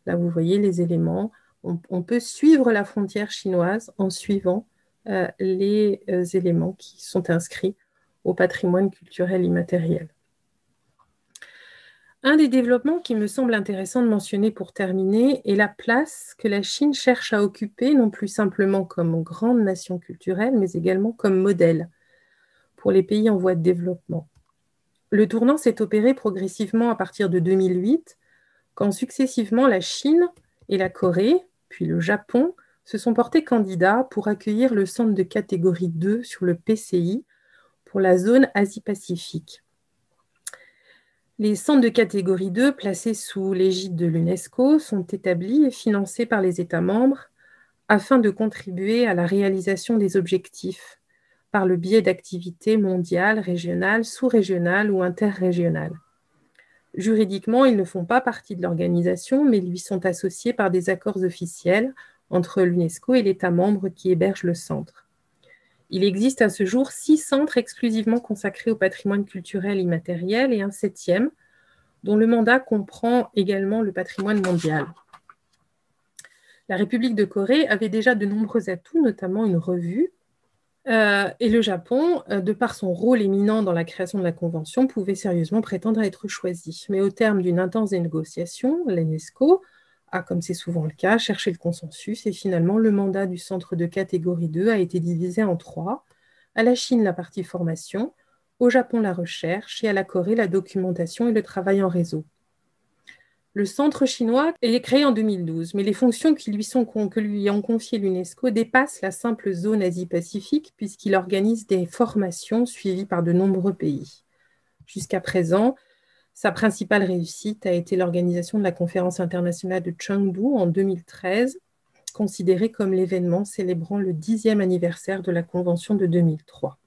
Là, vous voyez les éléments. On, peut suivre la frontière chinoise en suivant euh, les euh, éléments qui sont inscrits au patrimoine culturel immatériel. Un des développements qui me semble intéressant de mentionner pour terminer est la place que la Chine cherche à occuper, non plus simplement comme grande nation culturelle, mais également comme modèle pour les pays en voie de développement. Le tournant s'est opéré progressivement à partir de 2008, quand successivement la Chine et la Corée, puis le Japon, se sont portés candidats pour accueillir le centre de catégorie 2 sur le PCI pour la zone Asie-Pacifique. Les centres de catégorie 2 placés sous l'égide de l'UNESCO sont établis et financés par les États membres afin de contribuer à la réalisation des objectifs par le biais d'activités mondiales, régionales, sous-régionales ou interrégionales. Juridiquement, ils ne font pas partie de l'organisation, mais lui sont associés par des accords officiels entre l'UNESCO et l'État membre qui héberge le centre. Il existe à ce jour six centres exclusivement consacrés au patrimoine culturel immatériel et un septième, dont le mandat comprend également le patrimoine mondial. La République de Corée avait déjà de nombreux atouts, notamment une revue, euh, et le Japon, euh, de par son rôle éminent dans la création de la Convention, pouvait sérieusement prétendre à être choisi. Mais au terme d'une intense négociation, l'UNESCO comme c'est souvent le cas, chercher le consensus et finalement le mandat du centre de catégorie 2 a été divisé en trois. À la Chine, la partie formation, au Japon, la recherche et à la Corée, la documentation et le travail en réseau. Le centre chinois est créé en 2012, mais les fonctions qui lui sont, que lui ont confiées l'UNESCO dépassent la simple zone Asie-Pacifique puisqu'il organise des formations suivies par de nombreux pays. Jusqu'à présent, sa principale réussite a été l'organisation de la conférence internationale de Chengdu en 2013, considérée comme l'événement célébrant le dixième anniversaire de la Convention de 2003.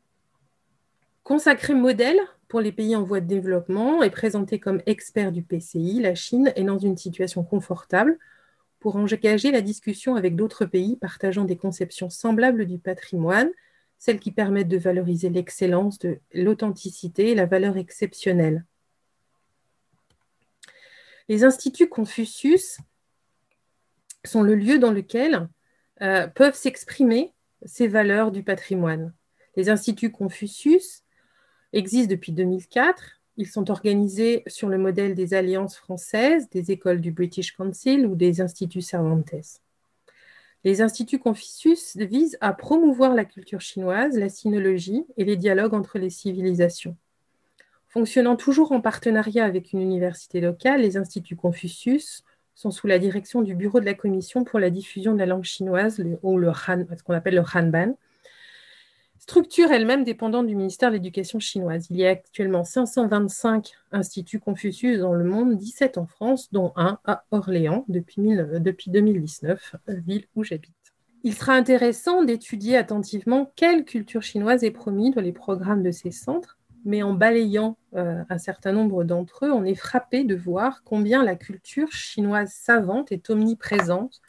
Consacré modèle pour les pays en voie de développement et présenté comme expert du PCI, la Chine est dans une situation confortable pour engager la discussion avec d'autres pays partageant des conceptions semblables du patrimoine, celles qui permettent de valoriser l'excellence, l'authenticité et la valeur exceptionnelle les instituts Confucius sont le lieu dans lequel euh, peuvent s'exprimer ces valeurs du patrimoine. Les instituts Confucius existent depuis 2004. Ils sont organisés sur le modèle des alliances françaises, des écoles du British Council ou des instituts Cervantes. Les instituts Confucius visent à promouvoir la culture chinoise, la sinologie et les dialogues entre les civilisations. Fonctionnant toujours en partenariat avec une université locale, les instituts Confucius sont sous la direction du bureau de la commission pour la diffusion de la langue chinoise, ou le Han, ce qu'on appelle le Hanban, structure elle-même dépendante du ministère de l'Éducation chinoise. Il y a actuellement 525 instituts Confucius dans le monde, 17 en France, dont un à Orléans depuis, depuis 2019, ville où j'habite. Il sera intéressant d'étudier attentivement quelle culture chinoise est promise dans les programmes de ces centres mais en balayant euh, un certain nombre d'entre eux, on est frappé de voir combien la culture chinoise savante est omniprésente.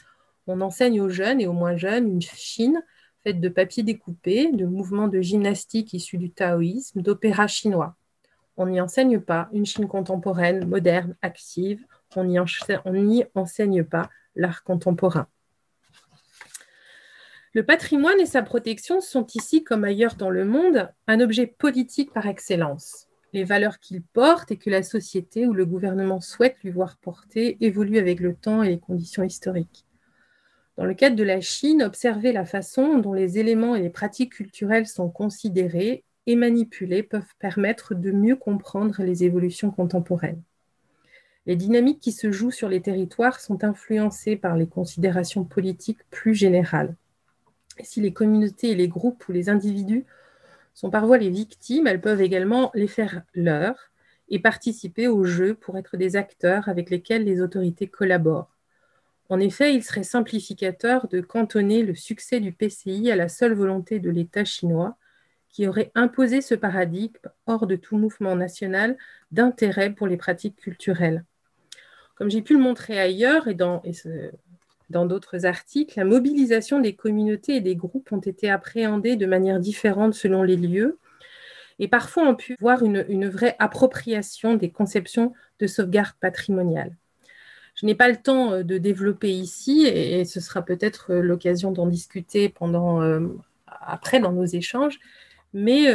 On enseigne aux jeunes et aux moins jeunes une Chine faite de papier découpé, de mouvements de gymnastique issus du taoïsme, d'opéra chinois. On n'y enseigne pas une Chine contemporaine, moderne, active. On n'y enseigne pas l'art contemporain. Le patrimoine et sa protection sont ici, comme ailleurs dans le monde, un objet politique par excellence. Les valeurs qu'il porte et que la société ou le gouvernement souhaite lui voir porter évoluent avec le temps et les conditions historiques. Dans le cadre de la Chine, observer la façon dont les éléments et les pratiques culturelles sont considérés et manipulés peuvent permettre de mieux comprendre les évolutions contemporaines. Les dynamiques qui se jouent sur les territoires sont influencées par les considérations politiques plus générales si les communautés et les groupes ou les individus sont parfois les victimes, elles peuvent également les faire leurs et participer au jeu pour être des acteurs avec lesquels les autorités collaborent. En effet, il serait simplificateur de cantonner le succès du PCI à la seule volonté de l'État chinois, qui aurait imposé ce paradigme hors de tout mouvement national d'intérêt pour les pratiques culturelles. Comme j'ai pu le montrer ailleurs et dans, d'autres articles, la mobilisation des communautés et des groupes ont été appréhendées de manière différente selon les lieux, et parfois on pu voir une vraie appropriation des conceptions de sauvegarde patrimoniale. Je n'ai pas le temps euh, de développer ici et, ce sera peut-être euh, l'occasion d'en discuter euh, après dans nos échanges, mais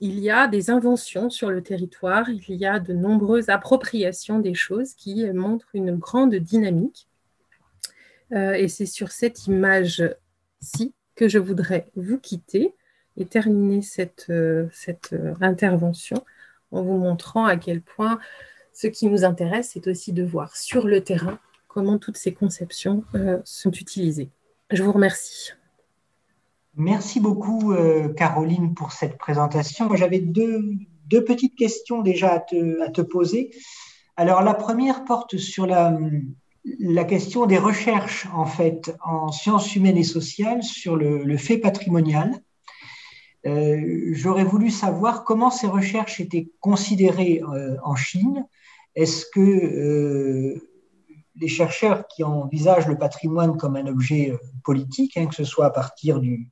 il y a des inventions sur le territoire, il y a de nombreuses appropriations des choses qui montrent une grande dynamique. et c'est sur cette image-ci que je voudrais vous quitter et terminer cette intervention en vous montrant à quel point ce qui nous intéresse, c'est aussi de voir sur le terrain comment toutes ces conceptions euh, sont utilisées. Je vous remercie. Merci beaucoup, euh, Caroline, pour cette présentation. j'avais deux, petites questions déjà à te, poser. Alors, la première porte sur la, question des recherches, en fait, en sciences humaines et sociales sur le, fait patrimonial. Euh, j'aurais voulu savoir comment ces recherches étaient considérées en Chine est-ce que euh, les chercheurs qui envisagent le patrimoine comme un objet euh, politique, hein, que ce soit à partir du,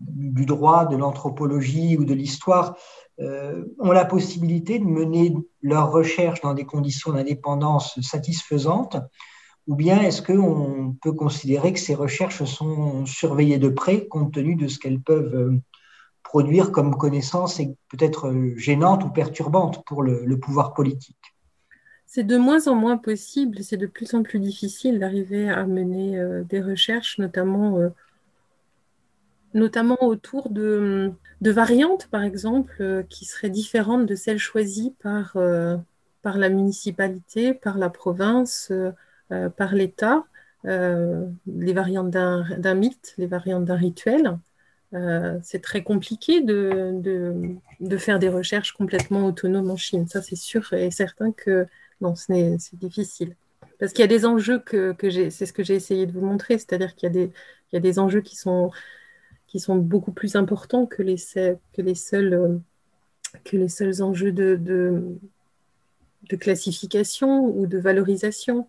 droit, de l'anthropologie ou de l'histoire, euh, ont la possibilité de mener leurs recherches dans des conditions d'indépendance satisfaisantes ou bien est-ce qu'on peut considérer que ces recherches sont surveillées de près compte tenu de ce qu'elles peuvent produire comme connaissances et peut-être gênantes ou perturbantes pour le pouvoir politique? C'est de moins en moins possible, c'est de plus en plus difficile d'arriver à mener euh, des recherches, notamment, euh, notamment autour de, variantes, par exemple, euh, qui seraient différentes de celles choisies par, par la municipalité, par la province, par l'État, les variantes d'un mythe, les variantes d'un rituel. c'est très compliqué de, de, faire des recherches complètement autonomes en Chine. Ça, c'est sûr et certain que non, c'est difficile. Parce qu'il y a des enjeux que, j'ai, c'est ce que j'ai essayé de vous montrer, c'est-à-dire qu'il y, a des, y a des enjeux qui sont, qui sont beaucoup plus importants que les, que les, seuls, que les seuls enjeux de, de, classification ou de valorisation.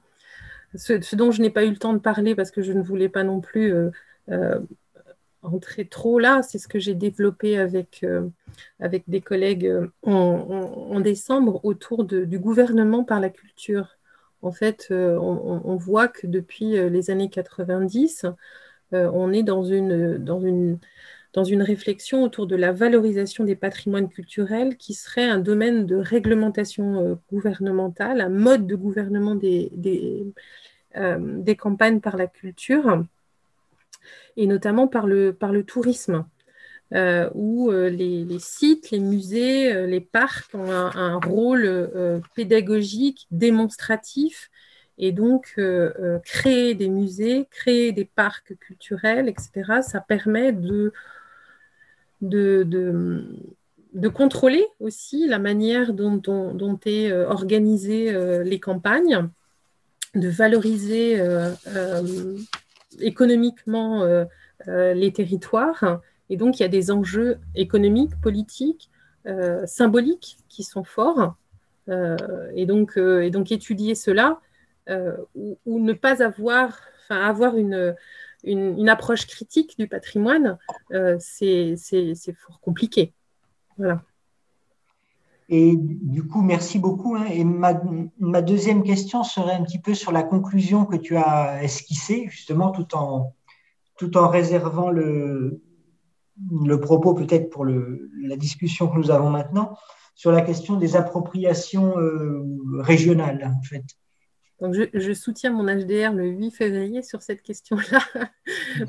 Ce, dont je n'ai pas eu le temps de parler parce que je ne voulais pas non plus euh, euh, entrer trop là, c'est ce que j'ai développé avec, euh, avec des collègues euh, en, décembre autour du gouvernement par la culture. En fait, euh, on, voit que depuis les années 90, on est dans une, réflexion autour de la valorisation des patrimoines culturels qui serait un domaine de réglementation gouvernementale, un mode de gouvernement des campagnes par la culture et notamment par le, par le tourisme. Euh, où euh, les, sites, les musées, euh, les parcs ont un, rôle pédagogique, démonstratif, et donc créer des musées, créer des parcs culturels, etc., ça permet de, de, de, contrôler aussi la manière dont, dont, dont est organisées les campagnes, de valoriser euh, les territoires. Et donc, il y a des enjeux économiques, politiques, euh, symboliques qui sont forts. et, donc, et donc, étudier cela ou, ne pas avoir, enfin, avoir une, une, approche critique du patrimoine, c'est fort compliqué. Voilà. Et du coup, merci beaucoup. Hein. Et ma, ma, deuxième question serait un petit peu sur la conclusion que tu as esquissée, justement, tout en, tout en réservant le, le propos peut-être pour le, la discussion que nous avons maintenant, sur la question des appropriations euh, régionales, en fait. Donc je, je, soutiens mon HDR le 8 février sur cette question-là.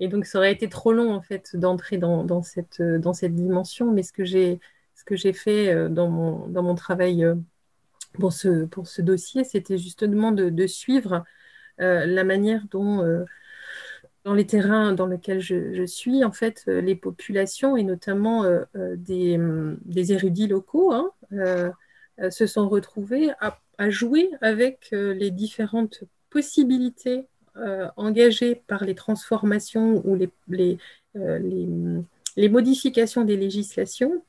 et donc, ça aurait été trop long, en fait, d'entrer dans, dans, cette, dans cette dimension. Mais ce que j'ai que j'ai fait euh, dans mon, dans mon travail euh, pour ce, pour ce dossier, c'était justement de, suivre euh, la manière dont, dans les terrains dans lesquels je, suis, en fait, les populations et notamment des, des, érudits locaux hein, se sont retrouvés à, jouer avec les différentes possibilités engagées par les transformations ou les, les, les modifications des législations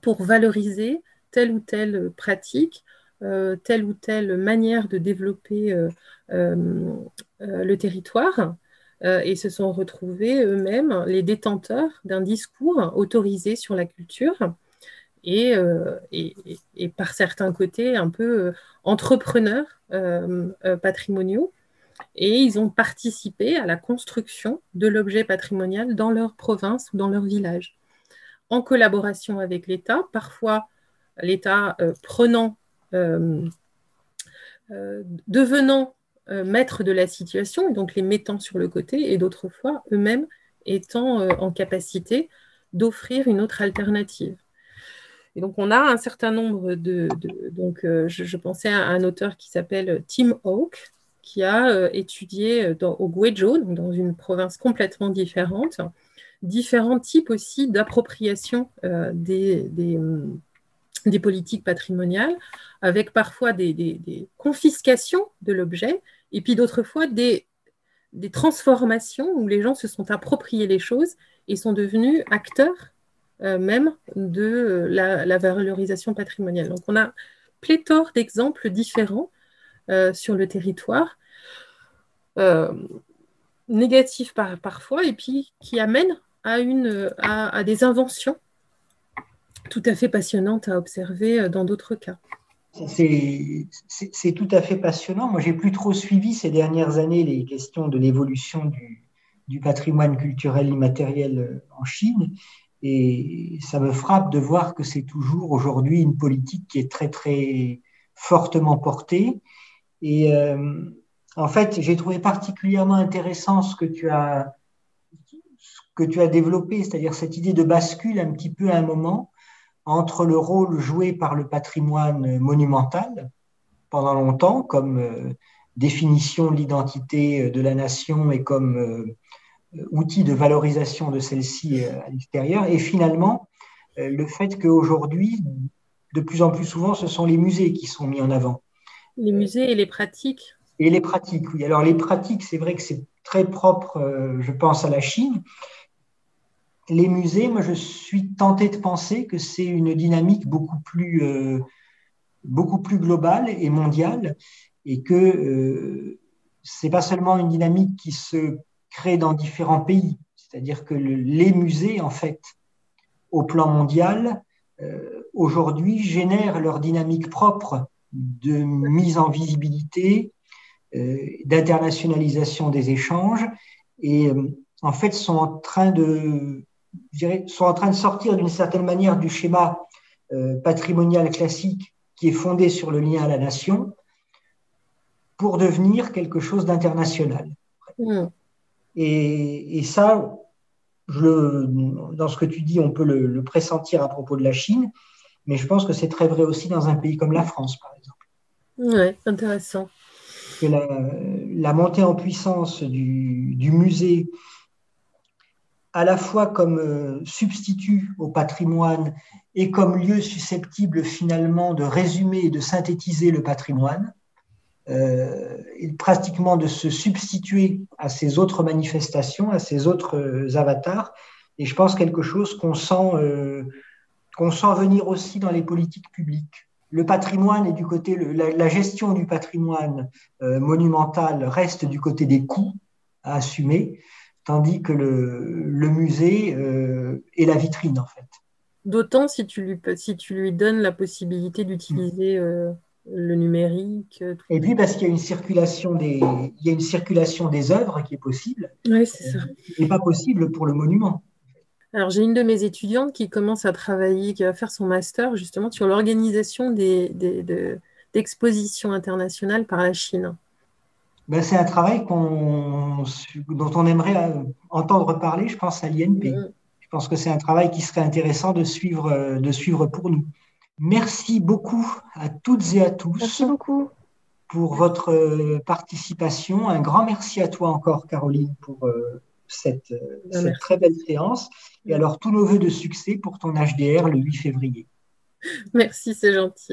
pour valoriser telle ou telle pratique, euh, telle ou telle manière de développer euh, euh, le territoire et se sont retrouvés eux-mêmes les détenteurs d'un discours autorisé sur la culture et, et, par certains côtés un peu entrepreneurs patrimoniaux. Et ils ont participé à la construction de l'objet patrimonial dans leur province ou dans leur village, en collaboration avec l'État, parfois l'État euh, prenant, euh, euh, devenant maître de la situation, donc les mettant sur le côté, et d'autres fois eux-mêmes étant en capacité d'offrir une autre alternative. Et donc, on a un certain nombre de. donc, je, pensais à un auteur qui s'appelle Tim Hawke, qui a étudié au Guizhou, dans une province complètement différente, différents types aussi d'appropriation des, des politiques patrimoniales, avec parfois des, confiscations de l'objet, et puis d'autres fois des, transformations où les gens se sont appropriés les choses et sont devenus acteurs euh, même de la, valorisation patrimoniale. Donc on a pléthore d'exemples différents euh, sur le territoire, euh, négatifs parfois, et puis qui amènent à, une, à des inventions tout à fait passionnante à observer euh, dans d'autres cas. C'est tout à fait passionnant. Moi, j'ai plus trop suivi ces dernières années les questions de l'évolution du, patrimoine culturel immatériel euh, en Chine. Et ça me frappe de voir que c'est toujours aujourd'hui une politique qui est très, très fortement portée. Et euh, en fait, j'ai trouvé particulièrement intéressant ce que tu as, que tu as développé, c'est-à-dire cette idée de bascule un petit peu à un moment entre le rôle joué par le patrimoine monumental pendant longtemps comme euh, définition de l'identité euh, de la nation et comme euh, outil de valorisation de celle-ci à l'extérieur, et finalement le fait qu'aujourd'hui, de plus en plus souvent, ce sont les musées qui sont mis en avant. Les musées et les pratiques. Et les pratiques, oui. Alors les pratiques, c'est vrai que c'est très propre, je pense, à la Chine, les musées, moi, je suis tenté de penser que c'est une dynamique beaucoup plus, euh, beaucoup plus globale et mondiale, et que euh, c'est pas seulement une dynamique qui se crée dans différents pays. C'est-à-dire que les musées, en fait, au plan mondial, euh, aujourd'hui, génèrent leur dynamique propre de mise en visibilité, euh, d'internationalisation des échanges, et en fait sont en train de sont en train de sortir d'une certaine manière du schéma euh, patrimonial classique qui est fondé sur le lien à la nation pour devenir quelque chose d'international. Mm. Et, ça, je, dans ce que tu dis, on peut le, pressentir à propos de la Chine, mais je pense que c'est très vrai aussi dans un pays comme la France, par exemple. Oui, intéressant. Que la, montée en puissance du, du musée à la fois comme euh, substitut au patrimoine et comme lieu susceptible finalement de résumer et de synthétiser le patrimoine, euh, et pratiquement de se substituer à ces autres manifestations, à ces autres euh, avatars. Et je pense quelque chose qu'on sent, sent venir aussi dans les politiques publiques. Le patrimoine est du côté, la, gestion du patrimoine monumental reste du côté des coûts à assumer tandis que le, musée euh, est la vitrine en fait. D'autant si tu lui, si tu lui donnes la possibilité d'utiliser euh, le numérique. Euh, Et puis parce qu'il y a une circulation des, il y a une circulation des œuvres qui est possible. Oui, c'est ça. Qui n'est pas possible pour le monument. Alors j'ai une de mes étudiantes qui commence à travailler, qui va faire son master justement sur l'organisation des, d'expositions internationales par la Chine. Ben, c'est un travail dont on aimerait euh, entendre parler, je pense, à l'INP. Mm. Je pense que c'est un travail qui serait intéressant de suivre, euh, de suivre pour nous. Merci beaucoup à toutes et à tous. Merci beaucoup. pour votre participation. Un grand merci à toi encore, Caroline, pour cette, cette très belle séance. Et alors, tous nos voeux de succès pour ton HDR le 8 février. Merci, c'est gentil.